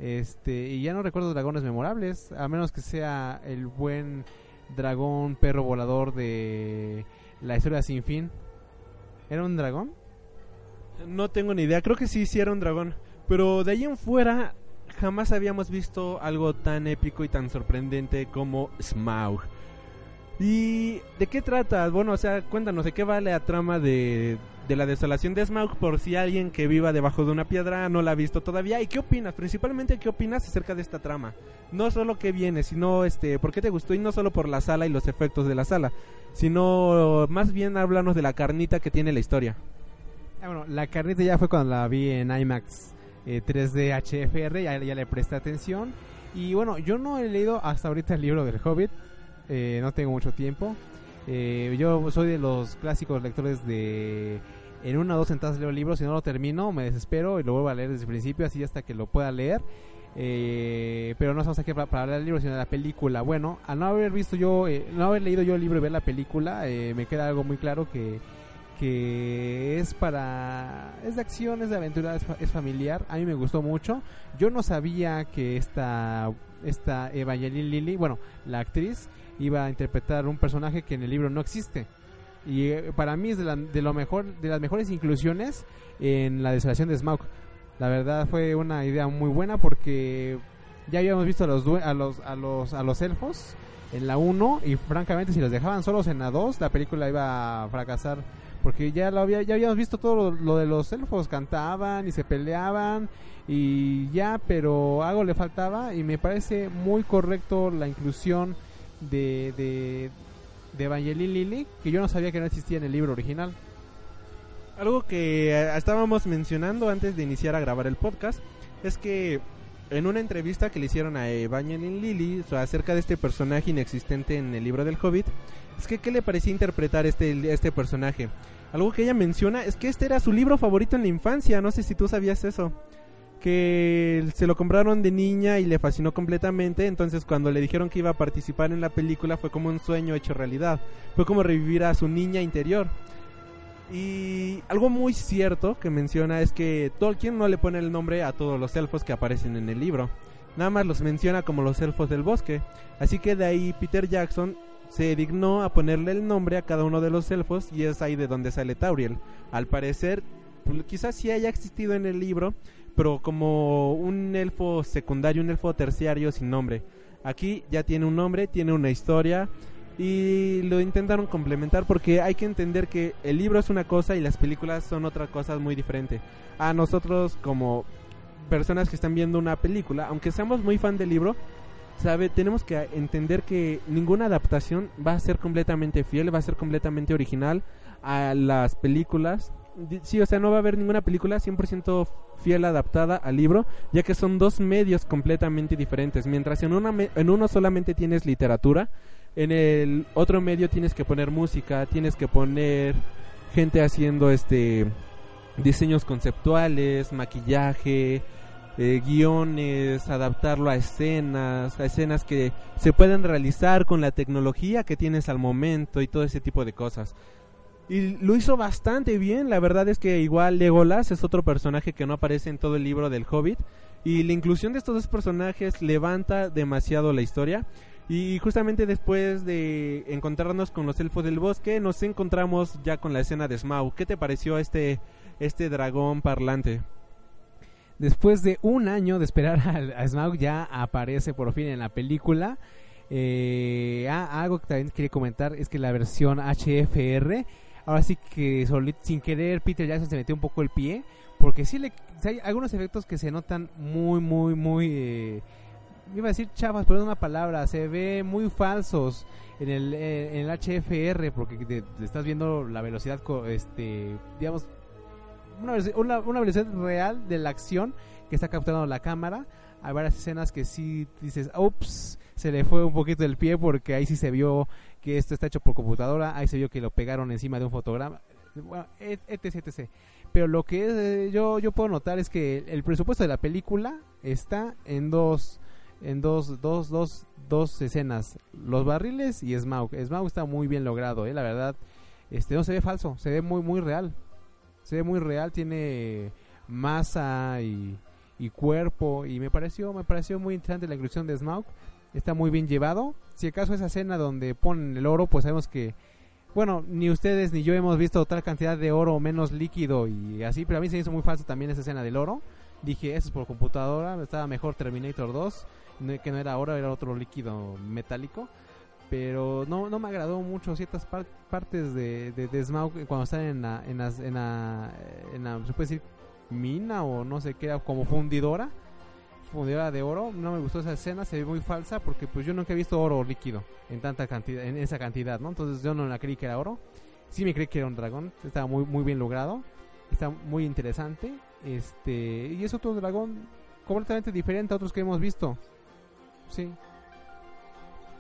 Este, y ya no recuerdo dragones memorables, a menos que sea el buen dragón perro volador de la historia sin fin. ¿Era un dragón? No tengo ni idea. Creo que sí hicieron un dragón. Pero de ahí en fuera jamás habíamos visto algo tan épico y tan sorprendente como Smaug. ¿Y de qué trata? Bueno, o sea, cuéntanos, ¿de qué va la trama de, de la desolación de Smaug? Por si alguien que viva debajo de una piedra no la ha visto todavía. ¿Y qué opinas? Principalmente, ¿qué opinas acerca de esta trama? No solo qué viene, sino este, por qué te gustó y no solo por la sala y los efectos de la sala, sino más bien háblanos de la carnita que tiene la historia. Ah, bueno, la carnita ya fue cuando la vi en IMAX eh, 3D HFR, ya, le presté atención. Y bueno, yo no he leído hasta ahorita el libro del Hobbit, eh, no tengo mucho tiempo. Eh, yo soy de los clásicos lectores de... En una o dos sentadas leo el libro, si no lo termino me desespero y lo vuelvo a leer desde el principio, así hasta que lo pueda leer. Eh, pero no estamos aquí para, hablar del libro, sino de la película. Bueno, al no haber visto yo, eh, no haber leído yo el libro y ver la película, me queda algo muy claro que que es para es de acción, es de aventura, es, es familiar. A mí me gustó mucho. Yo no sabía que esta esta Evangeline Lilly, bueno, la actriz iba a interpretar un personaje que en el libro no existe. Y eh, para mí es de, la- de lo mejor de las mejores inclusiones en la desolación de Smaug. La verdad fue una idea muy buena porque ya habíamos visto a los a los a los a los elfos en la 1 y francamente si los dejaban solos en la 2 la película iba a fracasar porque ya lo había ya habíamos visto todo lo, de los elfos cantaban y se peleaban y ya pero algo le faltaba y me parece muy correcto la inclusión de de de Evangeline Lilly que yo no sabía que no existía en el libro original Algo que eh, estábamos mencionando antes de iniciar a grabar el podcast es que en una entrevista que le hicieron a Evangeline Lilly acerca de este personaje inexistente en el libro del Hobbit, es que qué le parecía interpretar este, este personaje. Algo que ella menciona es que este era su libro favorito en la infancia, no sé si tú sabías eso. Que se lo compraron de niña y le fascinó completamente, entonces cuando le dijeron que iba a participar en la película fue como un sueño hecho realidad, fue como revivir a su niña interior. Y algo muy cierto que menciona es que Tolkien no le pone el nombre a todos los elfos que aparecen en el libro. Nada más los menciona como los elfos del bosque. Así que de ahí Peter Jackson se dignó a ponerle el nombre a cada uno de los elfos y es ahí de donde sale Tauriel. Al parecer, pues, quizás sí haya existido en el libro, pero como un elfo secundario, un elfo terciario sin nombre. Aquí ya tiene un nombre, tiene una historia y lo intentaron complementar porque hay que entender que el libro es una cosa y las películas son otra cosa muy diferente. A nosotros como personas que están viendo una película, aunque seamos muy fan del libro, sabe, tenemos que entender que ninguna adaptación va a ser completamente fiel, va a ser completamente original a las películas. Sí, o sea, no va a haber ninguna película 100% fiel adaptada al libro, ya que son dos medios completamente diferentes. Mientras en, una me- en uno solamente tienes literatura, en el otro medio tienes que poner música, tienes que poner gente haciendo este diseños conceptuales, maquillaje, eh, guiones, adaptarlo a escenas, a escenas que se pueden realizar con la tecnología que tienes al momento y todo ese tipo de cosas. Y lo hizo bastante bien, la verdad es que igual Legolas es otro personaje que no aparece en todo el libro del Hobbit y la inclusión de estos dos personajes levanta demasiado la historia. Y justamente después de encontrarnos con los elfos del bosque, nos encontramos ya con la escena de Smaug. ¿Qué te pareció este, este dragón parlante? Después de un año de esperar <laughs> a, Smaug, ya aparece por fin en la película. Eh, ah, algo que también quería comentar es que la versión HFR, ahora sí que sin querer Peter Jackson se metió un poco el pie, porque sí le, hay algunos efectos que se notan muy, muy, muy... Eh, iba a decir chavas, pero es una palabra, se ve muy falsos en el, HFR porque estás viendo la velocidad, este, digamos, una, una, velocidad real de la acción que está captando la cámara. Hay varias escenas que sí dices, ups, se le fue un poquito el pie porque ahí sí se vio que esto está hecho por computadora, ahí se vio que lo pegaron encima de un fotograma, bueno, etc, etc. Pero lo que yo, yo puedo notar es que el presupuesto de la película está en dos en dos, dos, dos, dos escenas, los barriles y Smaug. Smaug está muy bien logrado, eh, la verdad. Este no se ve falso, se ve muy muy real. Se ve muy real, tiene masa y, cuerpo y me pareció me pareció muy interesante la inclusión de Smaug. Está muy bien llevado. Si acaso esa escena donde ponen el oro, pues sabemos que bueno, ni ustedes ni yo hemos visto tal cantidad de oro menos líquido y así, pero a mí se hizo muy falso también esa escena del oro. Dije, eso es por computadora, estaba mejor Terminator 2 que no era oro, era otro líquido metálico. Pero no, no me agradó mucho ciertas partes de, de, Smaug cuando están en la, en, en, la, en la, se puede decir, mina o no sé qué, como fundidora, fundidora de oro. No me gustó esa escena, se ve muy falsa porque pues yo nunca he visto oro líquido en tanta cantidad, en esa cantidad, ¿no? Entonces yo no la creí que era oro. Sí me creí que era un dragón, estaba muy, muy bien logrado, está muy interesante. Este, y es otro dragón completamente diferente a otros que hemos visto. Sí.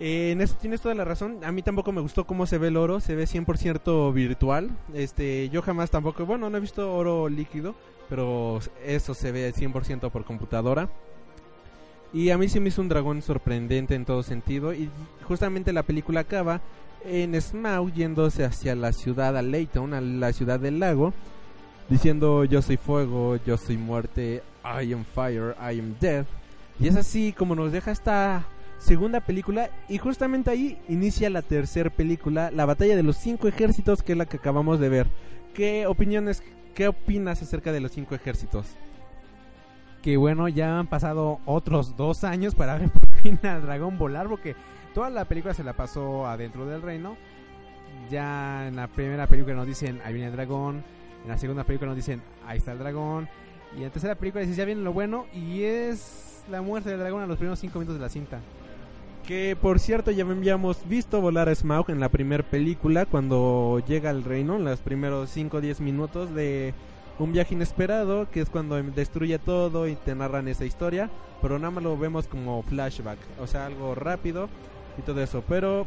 Eh, en eso tienes toda la razón. A mí tampoco me gustó cómo se ve el oro. Se ve 100% virtual. Este, yo jamás tampoco, bueno, no he visto oro líquido, pero eso se ve 100% por computadora. Y a mí sí me hizo un dragón sorprendente en todo sentido. Y justamente la película acaba en Smaug yéndose hacia la ciudad, a Layton, a la ciudad del lago, diciendo yo soy fuego, yo soy muerte, I am fire, I am death. Y es así como nos deja esta segunda película y justamente ahí inicia la tercera película, la batalla de los cinco ejércitos, que es la que acabamos de ver. ¿Qué opiniones, qué opinas acerca de los cinco ejércitos? Que bueno, ya han pasado otros dos años para ver <laughs> por fin al dragón volar, porque toda la película se la pasó adentro del reino. Ya en la primera película nos dicen, ahí viene el dragón. En la segunda película nos dicen, ahí está el dragón. Y en la tercera película dicen, ya viene lo bueno. Y es la muerte del dragón a los primeros 5 minutos de la cinta. Que por cierto ya habíamos visto volar a Smaug en la primera película cuando llega al reino, en los primeros 5 o 10 minutos de un viaje inesperado, que es cuando destruye todo y te narran esa historia, pero nada más lo vemos como flashback, o sea, algo rápido y todo eso, pero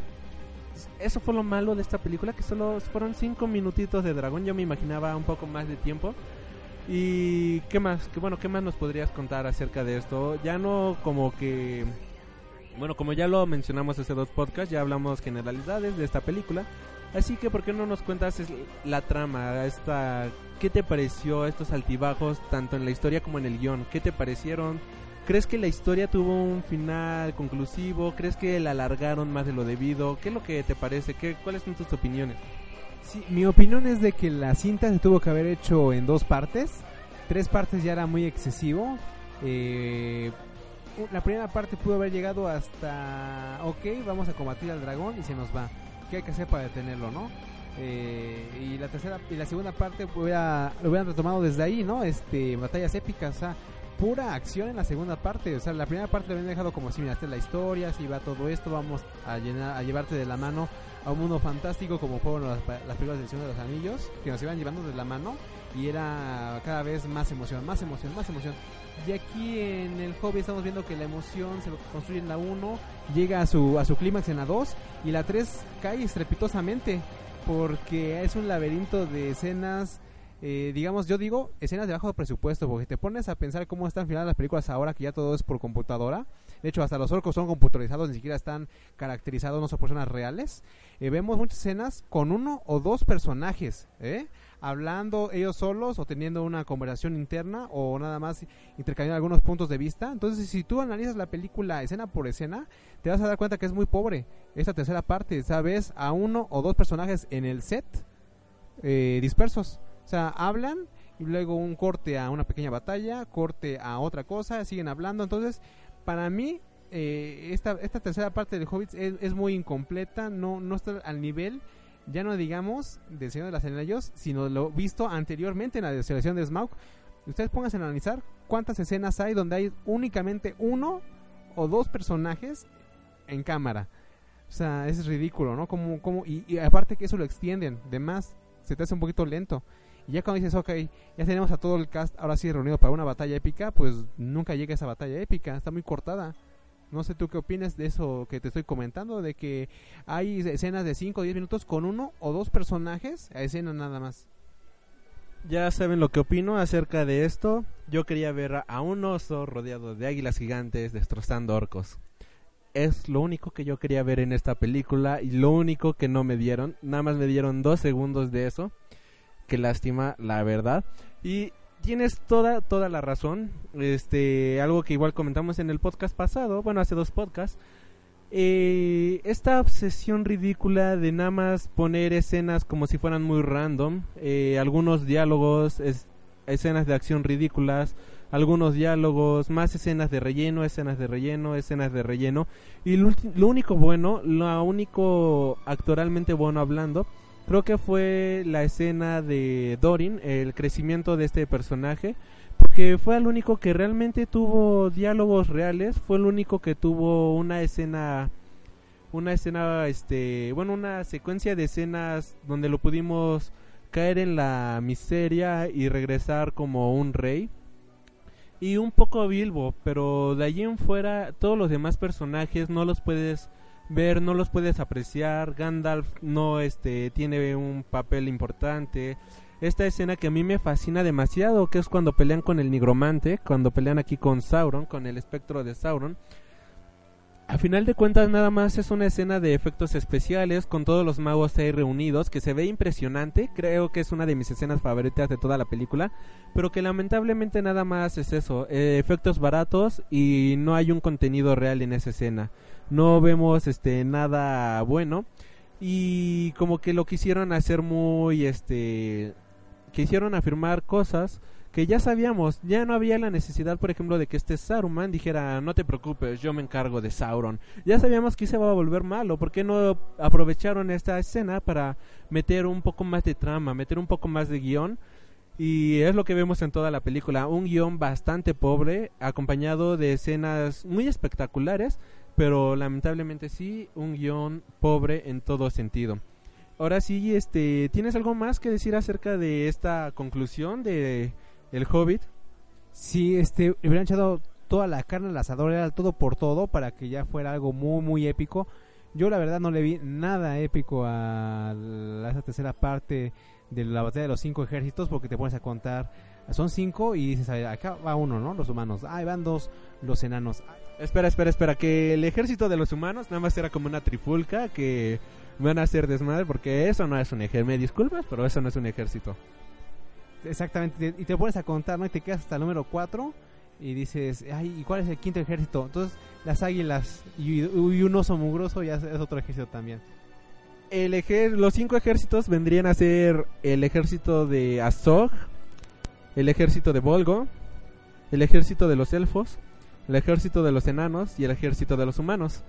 eso fue lo malo de esta película, que solo fueron 5 minutitos de dragón, yo me imaginaba un poco más de tiempo. ¿Y qué más? ¿Qué, bueno, ¿qué más nos podrías contar acerca de esto? Ya no como que... Bueno, como ya lo mencionamos hace dos podcasts, ya hablamos generalidades de esta película. Así que, ¿por qué no nos cuentas la trama? Esta, ¿Qué te pareció estos altibajos, tanto en la historia como en el guion? ¿Qué te parecieron? ¿Crees que la historia tuvo un final conclusivo? ¿Crees que la alargaron más de lo debido? ¿Qué es lo que te parece? ¿Qué, ¿Cuáles son tus opiniones? Sí, mi opinión es de que la cinta se tuvo que haber hecho en dos partes. Tres partes ya era muy excesivo. Eh, la primera parte pudo haber llegado hasta, ok, vamos a combatir al dragón y se nos va. ¿Qué hay que hacer para detenerlo, no? Eh, y la tercera y la segunda parte hubiera, lo hubieran retomado desde ahí, ¿no? Este, batallas épicas, o sea, pura acción en la segunda parte. O sea, la primera parte lo habían dejado como si, mira, esta es la historia, si va todo esto, vamos a, llenar, a llevarte de la mano a un mundo fantástico como fueron las, las películas Señor de los Anillos, que nos iban llevando de la mano y era cada vez más emoción, más emoción, más emoción. Y aquí en el hobby estamos viendo que la emoción se construye en la 1, llega a su, a su clímax en la 2 y la 3 cae estrepitosamente. porque es un laberinto de escenas eh, digamos, yo digo, escenas de bajo presupuesto, porque te pones a pensar cómo están filmadas las películas ahora que ya todo es por computadora. De hecho, hasta los orcos son computarizados, ni siquiera están caracterizados, no son personas reales. Eh, vemos muchas escenas con uno o dos personajes, ¿eh? Hablando ellos solos o teniendo una conversación interna o nada más intercambiando algunos puntos de vista. Entonces, si tú analizas la película escena por escena, te vas a dar cuenta que es muy pobre esta tercera parte. Sabes a uno o dos personajes en el set dispersos o sea, hablan y luego un corte a una pequeña batalla, corte a otra cosa, siguen hablando. Entonces, para mí, eh, esta, esta tercera parte del Hobbit es, muy incompleta, no, no está al nivel, ya no digamos, del Señor de las Anillos, sino lo visto anteriormente en la selección de Smaug. Ustedes pónganse a analizar cuántas escenas hay donde hay únicamente uno o dos personajes en cámara. O sea, es ridículo, ¿no? Como, como, y, y aparte que eso lo extienden, de más, se te hace un poquito lento. Y ya cuando dices, ok, ya tenemos a todo el cast ahora sí reunido para una batalla épica, pues nunca llega esa batalla épica, está muy cortada. No sé tú qué opinas de eso que te estoy comentando, de que hay escenas de 5 o 10 minutos con uno o dos personajes a escena nada más. Ya saben lo que opino acerca de esto. Yo quería ver a un oso rodeado de águilas gigantes destrozando orcos. Es lo único que yo quería ver en esta película y lo único que no me dieron. Nada más me dieron dos segundos de eso qué lástima, la verdad. Y tienes toda, toda la razón. Este, algo que igual comentamos en el podcast pasado, bueno, hace dos podcasts. Eh, esta obsesión ridícula de nada más poner escenas como si fueran muy random, eh, algunos diálogos, escenas de acción ridículas, algunos diálogos, más escenas de relleno, escenas de relleno, escenas de relleno. Y lo, lo único bueno, lo único actoralmente bueno hablando, Creo que fue la escena de Dorin, el crecimiento de este personaje, porque fue el único que realmente tuvo diálogos reales, fue el único que tuvo una escena una escena este, bueno, una secuencia de escenas donde lo pudimos caer en la miseria y regresar como un rey. Y un poco Bilbo, pero de allí en fuera todos los demás personajes no los puedes ver, no los puedes apreciar. Gandalf no este tiene un papel importante. Esta escena que a mí me fascina demasiado, que es cuando pelean con el nigromante, cuando pelean aquí con Sauron, con el espectro de Sauron. A final de cuentas nada más es una escena de efectos especiales con todos los magos ahí reunidos que se ve impresionante, creo que es una de mis escenas favoritas de toda la película, pero que lamentablemente nada más es eso, eh, efectos baratos y no hay un contenido real en esa escena no vemos este nada bueno y como que lo quisieron hacer muy este quisieron afirmar cosas que ya sabíamos, ya no había la necesidad, por ejemplo, de que este Saruman dijera, no te preocupes, yo me encargo de Sauron. Ya sabíamos que se va a volver malo, ¿por qué no aprovecharon esta escena para meter un poco más de trama, meter un poco más de guion? Y es lo que vemos en toda la película, un guion bastante pobre, acompañado de escenas muy espectaculares, pero lamentablemente sí, un guion pobre en todo sentido. Ahora sí, este, ¿tienes algo más que decir acerca de esta conclusión de El Hobbit? Sí, este, hubieran echado toda la carne al asador, era todo por todo para que ya fuera algo muy, muy épico. Yo la verdad no le vi nada épico a esa tercera parte de la batalla de los cinco ejércitos porque te pones a contar, son cinco y dices, acá va uno, ¿no? Los humanos, ahí van dos, los enanos. Espera, espera, espera, que el ejército de los humanos nada más era como una trifulca que van a hacer desmadre porque eso no es un ejército. Me disculpas, pero eso no es un ejército. Exactamente, y te pones a contar, ¿no? Y te quedas hasta el número 4 y dices, ay, ¿y cuál es el quinto ejército? Entonces, las águilas y, un oso mugroso ya es otro ejército también. El los cinco ejércitos vendrían a ser el ejército de Azog, el ejército de Volgo, el ejército de los elfos, el ejército de los enanos y el ejército de los humanos.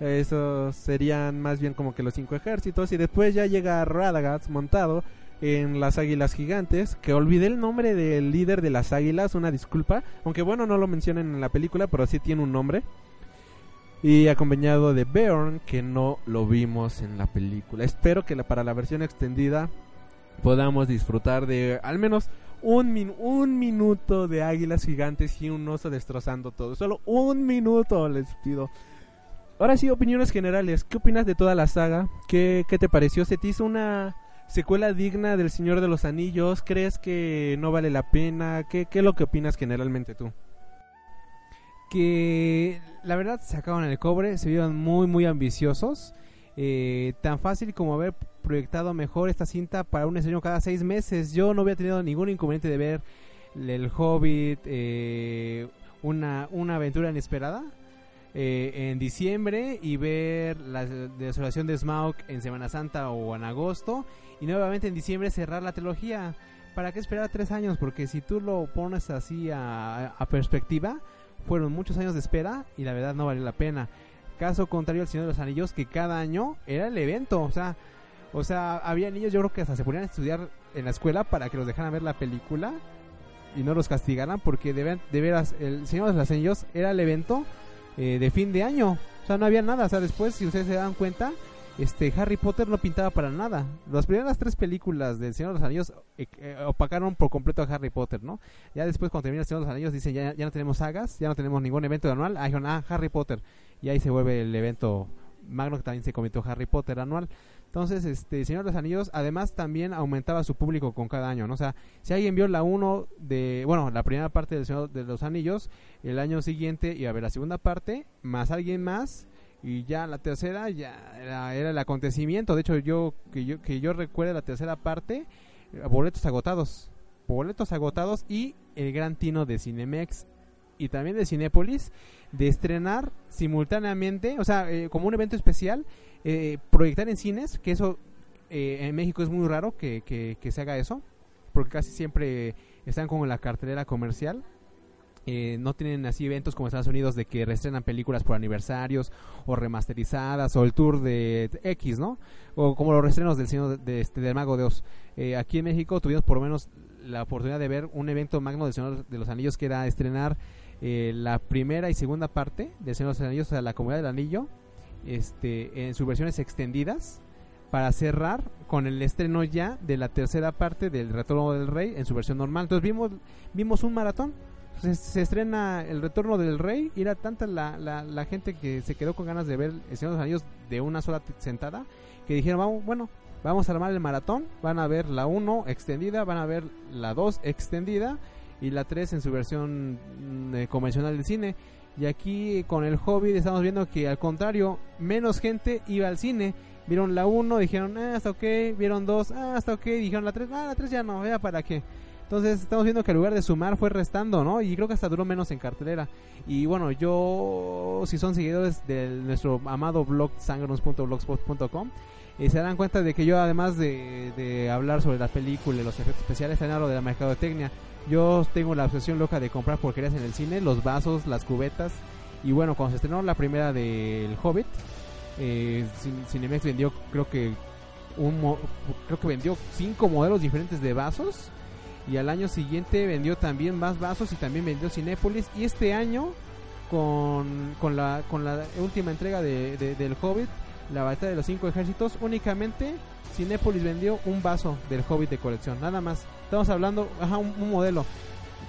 Esos serían más bien como que los cinco ejércitos. Y después ya llega Radagast montado en las águilas gigantes. Que olvidé el nombre del líder de las águilas, una disculpa. Aunque bueno, no lo mencionen en la película, pero sí tiene un nombre. Y acompañado de Beorn, que no lo vimos en la película. Espero que para la versión extendida podamos disfrutar de al menos un, un minuto de águilas gigantes y un oso destrozando todo. Solo un minuto, les pido. ahora sí, opiniones generales. ¿Qué opinas de toda la saga? ¿Qué, qué te pareció? ¿Se te hizo una secuela digna del Señor de los Anillos? ¿Crees que no vale la pena? ¿Qué, qué es lo que opinas generalmente tú? Que la verdad sacaron el cobre, se vieron muy muy ambiciosos. Eh, tan fácil como haber proyectado mejor esta cinta para un estreno cada seis meses. Yo no había tenido ningún inconveniente de ver El Hobbit, eh, una, una aventura inesperada. Eh, en diciembre y ver la desolación de Smaug en Semana Santa o en agosto y nuevamente en diciembre cerrar la trilogía. ¿Para qué esperar tres años? Porque si tú lo pones así a, a perspectiva, fueron muchos años de espera y la verdad no valió la pena. Caso contrario al Señor de los Anillos, que cada año era el evento, o sea, o sea, había niños yo creo que hasta se ponían a estudiar en la escuela para que los dejaran ver la película y no los castigaran porque de, de veras el Señor de los Anillos era el evento eh, de fin de año. O sea, no había nada. O sea, después, si ustedes se dan cuenta, este Harry Potter no pintaba para nada. Las primeras tres películas del Señor de los Anillos eh, eh, opacaron por completo a Harry Potter, ¿no? Ya después, cuando termina el Señor de los Anillos, dicen ya, no tenemos sagas, ya no tenemos ningún evento anual. Ah, ah, Harry Potter. Y ahí se vuelve el evento magno que también se cometió Harry Potter anual. Entonces, este Señor de los Anillos, además también aumentaba su público con cada año, ¿no? O sea, si alguien vio la 1 de, bueno, la primera parte del Señor de los Anillos, el año siguiente iba a ver la segunda parte, más alguien más, y ya la tercera ya era, el acontecimiento. De hecho, yo que yo que yo recuerde la tercera parte, boletos agotados, boletos agotados y el gran tino de Cinemex y también de Cinépolis de estrenar simultáneamente, o sea, eh, como un evento especial eh, proyectar en cines, que eso eh, en México es muy raro que, que, se haga eso, porque casi siempre están como en la cartelera comercial. Eh, no tienen así eventos como Estados Unidos de que reestrenan películas por aniversarios o remasterizadas o el tour de X, ¿no? O como los reestrenos del Señor de, este, del Mago de Oz. aquí en México tuvimos por lo menos la oportunidad de ver un evento magno del Señor de los Anillos que era estrenar la primera y segunda parte del Señor de los Anillos, o sea, la Comunidad del Anillo, este, en sus versiones extendidas para cerrar con el estreno ya de la tercera parte del Retorno del Rey en su versión normal. Entonces vimos, vimos un maratón. Se, estrena el Retorno del Rey y era tanta la, la, gente que se quedó con ganas de ver El Señor de los Anillos de una sola sentada que dijeron, vamos, bueno, vamos a armar el maratón. Van a ver la 1 extendida, van a ver la 2 extendida y la 3 en su versión mm, eh, convencional del cine. Y aquí con el Hobbit estamos viendo que al contrario, menos gente iba al cine. Vieron la 1, dijeron, ah, hasta ok. Vieron 2, ah, hasta ok. Dijeron la 3, ah, la 3 ya no, vea para qué. Entonces estamos viendo que en lugar de sumar fue restando, ¿no? Y creo que hasta duró menos en cartelera. Y bueno, yo, si son seguidores de nuestro amado blog sangrons.blogspot.com, eh, se dan cuenta de que yo además de, de hablar sobre la película y los efectos especiales, también hablo de la mercadotecnia. Yo tengo la obsesión loca de comprar porquerías en el cine, los vasos, las cubetas. Y bueno, cuando se estrenó la primera del Hobbit, eh, Cinemex vendió, creo que un creo que vendió cinco modelos diferentes de vasos. Y al año siguiente vendió también más vasos y también vendió Cinépolis. Y este año, con, con, la, con la última entrega de, del Hobbit, la batalla de los cinco ejércitos, únicamente Cinépolis vendió un vaso del Hobbit de colección, nada más. Estamos hablando, ajá, un, modelo.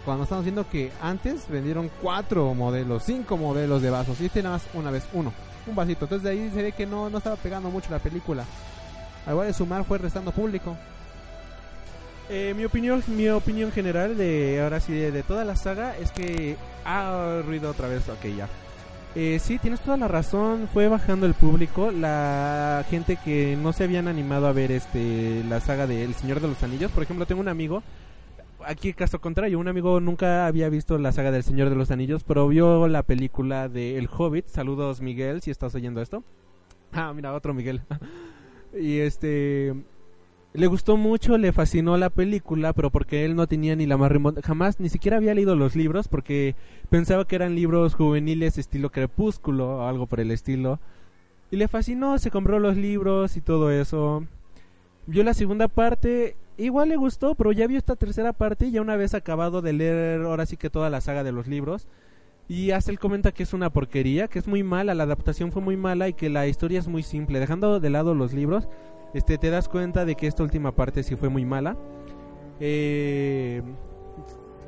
Cuando estamos viendo que antes vendieron cuatro modelos, cinco modelos de vasos, y este nada más una vez, uno, un vasito. Entonces de ahí se ve que no, no estaba pegando mucho la película. Al igual de sumar fue restando público. Eh, mi opinión, mi opinión general de ahora sí de, toda la saga es que ha ruido otra vez, ok ya. Eh, sí, tienes toda la razón. Fue bajando el público. La gente que no se habían animado a ver este la saga de El Señor de los Anillos. Por ejemplo, tengo un amigo. Aquí caso contrario, un amigo nunca había visto la saga del Señor de los Anillos, pero vio la película de El Hobbit. Saludos Miguel, si estás oyendo esto. Ah, mira, otro Miguel. <laughs> y este le gustó mucho, le fascinó la película, pero porque él no tenía ni la más remota, jamás ni siquiera había leído los libros porque pensaba que eran libros juveniles estilo crepúsculo o algo por el estilo. Y le fascinó, se compró los libros y todo eso. Vio la segunda parte, igual le gustó, pero ya vio esta tercera parte y ya una vez acabado de leer ahora sí que toda la saga de los libros. Y hasta él comenta que es una porquería, que es muy mala, la adaptación fue muy mala y que la historia es muy simple. Dejando de lado los libros, este, te das cuenta de que esta última parte sí fue muy mala. Eh,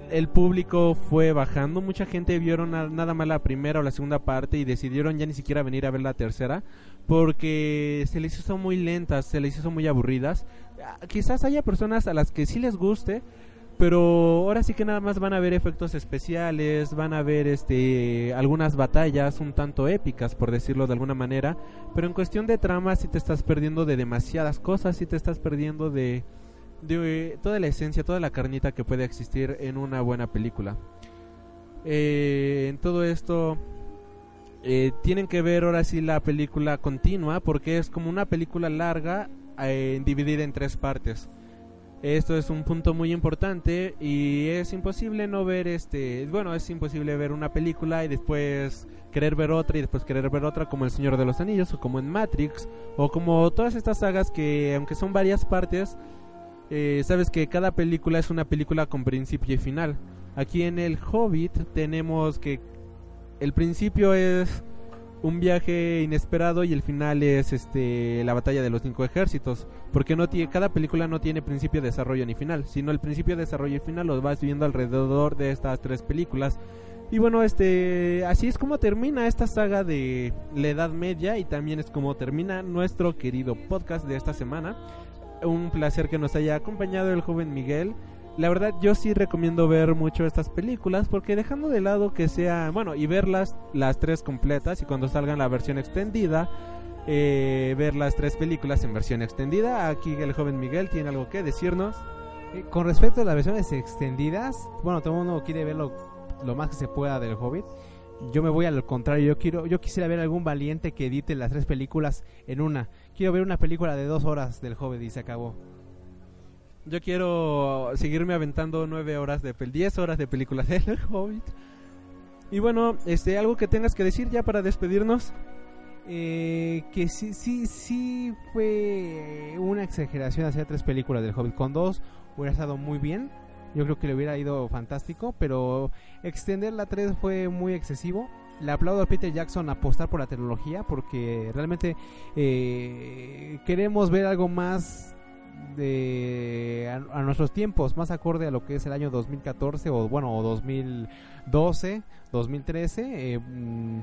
el público fue bajando. Mucha gente vieron nada más la primera o la segunda parte y decidieron ya ni siquiera venir a ver la tercera porque se les hizo muy lentas, se les hizo muy aburridas. Ah, quizás haya personas a las que sí les guste, pero ahora sí que nada más van a ver efectos especiales, van a ver este algunas batallas un tanto épicas por decirlo de alguna manera, pero en cuestión de trama sí te estás perdiendo de demasiadas cosas, sí te estás perdiendo de de toda la esencia, toda la carnita que puede existir en una buena película. Eh, en todo esto eh, tienen que ver ahora sí la película continua porque es como una película larga eh, dividida en tres partes. Esto es un punto muy importante y es imposible no ver este, bueno, es imposible ver una película y después querer ver otra y después querer ver otra como El Señor de los Anillos o como en Matrix o como todas estas sagas que aunque son varias partes eh, sabes que cada película es una película con principio y final. Aquí en el Hobbit tenemos que el principio es un viaje inesperado y el final es este la batalla de los cinco ejércitos porque no tiene cada película no tiene principio desarrollo ni final sino el principio desarrollo y final los vas viendo alrededor de estas tres películas y bueno este así es como termina esta saga de la Edad Media y también es como termina nuestro querido podcast de esta semana un placer que nos haya acompañado el joven Miguel. La verdad yo sí recomiendo ver mucho estas películas porque dejando de lado que sea, bueno, y verlas las tres completas y cuando salgan la versión extendida, eh, ver las tres películas en versión extendida. Aquí el joven Miguel tiene algo que decirnos. Eh, con respecto a las versiones extendidas, bueno, todo mundo quiere verlo lo más que se pueda del Hobbit yo me voy al contrario. Yo quiero, yo quisiera ver algún valiente que edite las tres películas en una. Quiero ver una película de dos horas del Hobbit y se acabó. Yo quiero seguirme aventando nueve horas de diez horas de películas del <laughs> Hobbit. Y bueno, este, algo que tengas que decir ya para despedirnos. Eh, que sí, sí, sí fue una exageración hacer tres películas del Hobbit. Con dos hubiera estado muy bien yo creo que le hubiera ido fantástico, pero extender la 3 fue muy excesivo. Le aplaudo a Peter Jackson apostar por la tecnología porque realmente eh, queremos ver algo más de a, nuestros tiempos, más acorde a lo que es el año 2014 o bueno, o 2012, 2013. Eh, mm,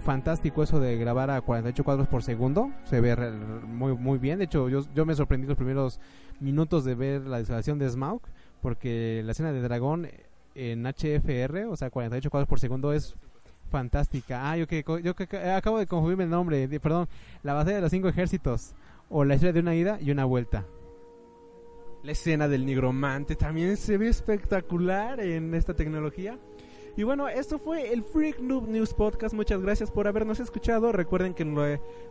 fantástico eso de grabar a 48 cuadros por segundo, se ve muy muy bien. De hecho, yo, yo me sorprendí los primeros minutos de ver la instalación de Smaug porque la escena de dragón en HFR, o sea, 48 cuadros por segundo es fantástica. Ah, yo que yo que acabo de confundirme el nombre, perdón, la batalla de los cinco ejércitos o la historia de una ida y una vuelta. La escena del nigromante también se ve espectacular en esta tecnología. Y bueno, esto fue el Freak Noob News Podcast. Muchas gracias por habernos escuchado. Recuerden que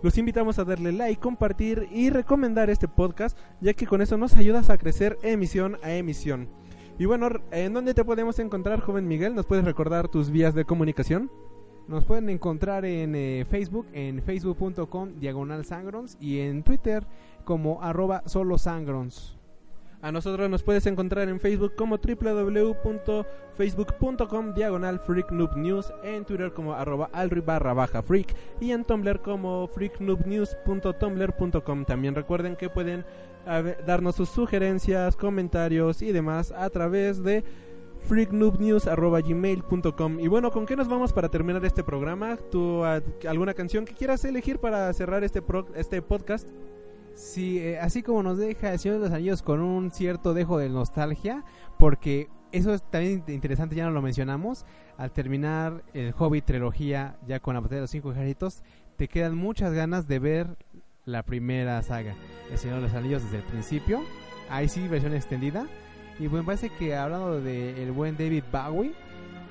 los invitamos a darle like, compartir y recomendar este podcast, ya que con eso nos ayudas a crecer emisión a emisión. Y bueno, ¿en dónde te podemos encontrar, joven Miguel? ¿Nos puedes recordar tus vías de comunicación? Nos pueden encontrar en eh, Facebook, en facebook.com diagonal sangrons y en Twitter como arroba solo sangrons. A nosotros nos puedes encontrar en Facebook como www.facebook.com diagonal Freak en Twitter como arroba alri baja freak y en Tumblr como freaknoobnews.tumblr.com. También recuerden que pueden darnos sus sugerencias, comentarios y demás a través de freaknoobnews.gmail.com Y bueno, ¿con qué nos vamos para terminar este programa? ¿Tú alguna canción que quieras elegir para cerrar este, este podcast? Sí, eh, así como nos deja el Señor de los Anillos con un cierto dejo de nostalgia, porque eso es también interesante, ya no lo mencionamos, al terminar el Hobbit trilogía ya con la batalla de los cinco ejércitos, te quedan muchas ganas de ver la primera saga, El Señor de los Anillos desde el principio, ahí sí, versión extendida, y me parece que hablando del el buen David Bowie,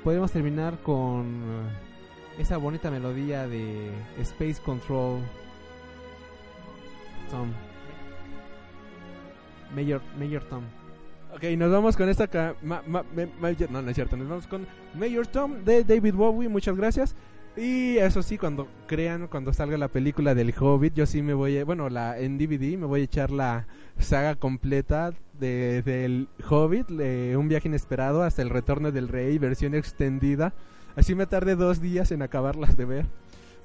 podemos terminar con esa bonita melodía de Space Control Tom. Mayor, Mayor Tom. Ok, nos vamos con esta. no, no es cierto. Nos vamos con Mayor Tom de David Bowie. Muchas gracias. Y eso sí, cuando crean, cuando salga la película del Hobbit, yo sí me voy, a, bueno, la en DVD me voy a echar la saga completa de, del Hobbit, de un viaje inesperado hasta el retorno del rey, versión extendida. Así me tardé dos días en acabarlas de ver.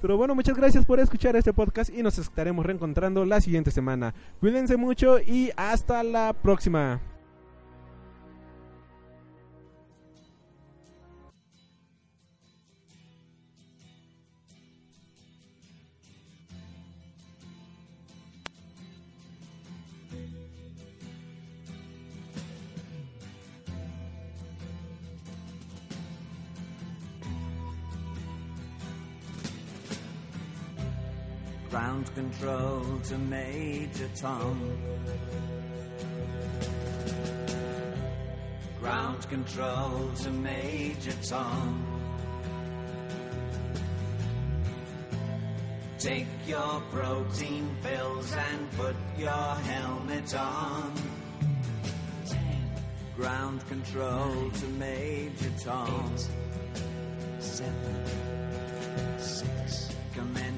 Pero bueno, muchas gracias por escuchar este podcast y nos estaremos reencontrando la siguiente semana. Cuídense mucho y hasta la próxima. Ground control to Major Tom. Ground control to Major Tom. Take your protein pills and put your helmet on. Ground control to Major Tom. seven, six.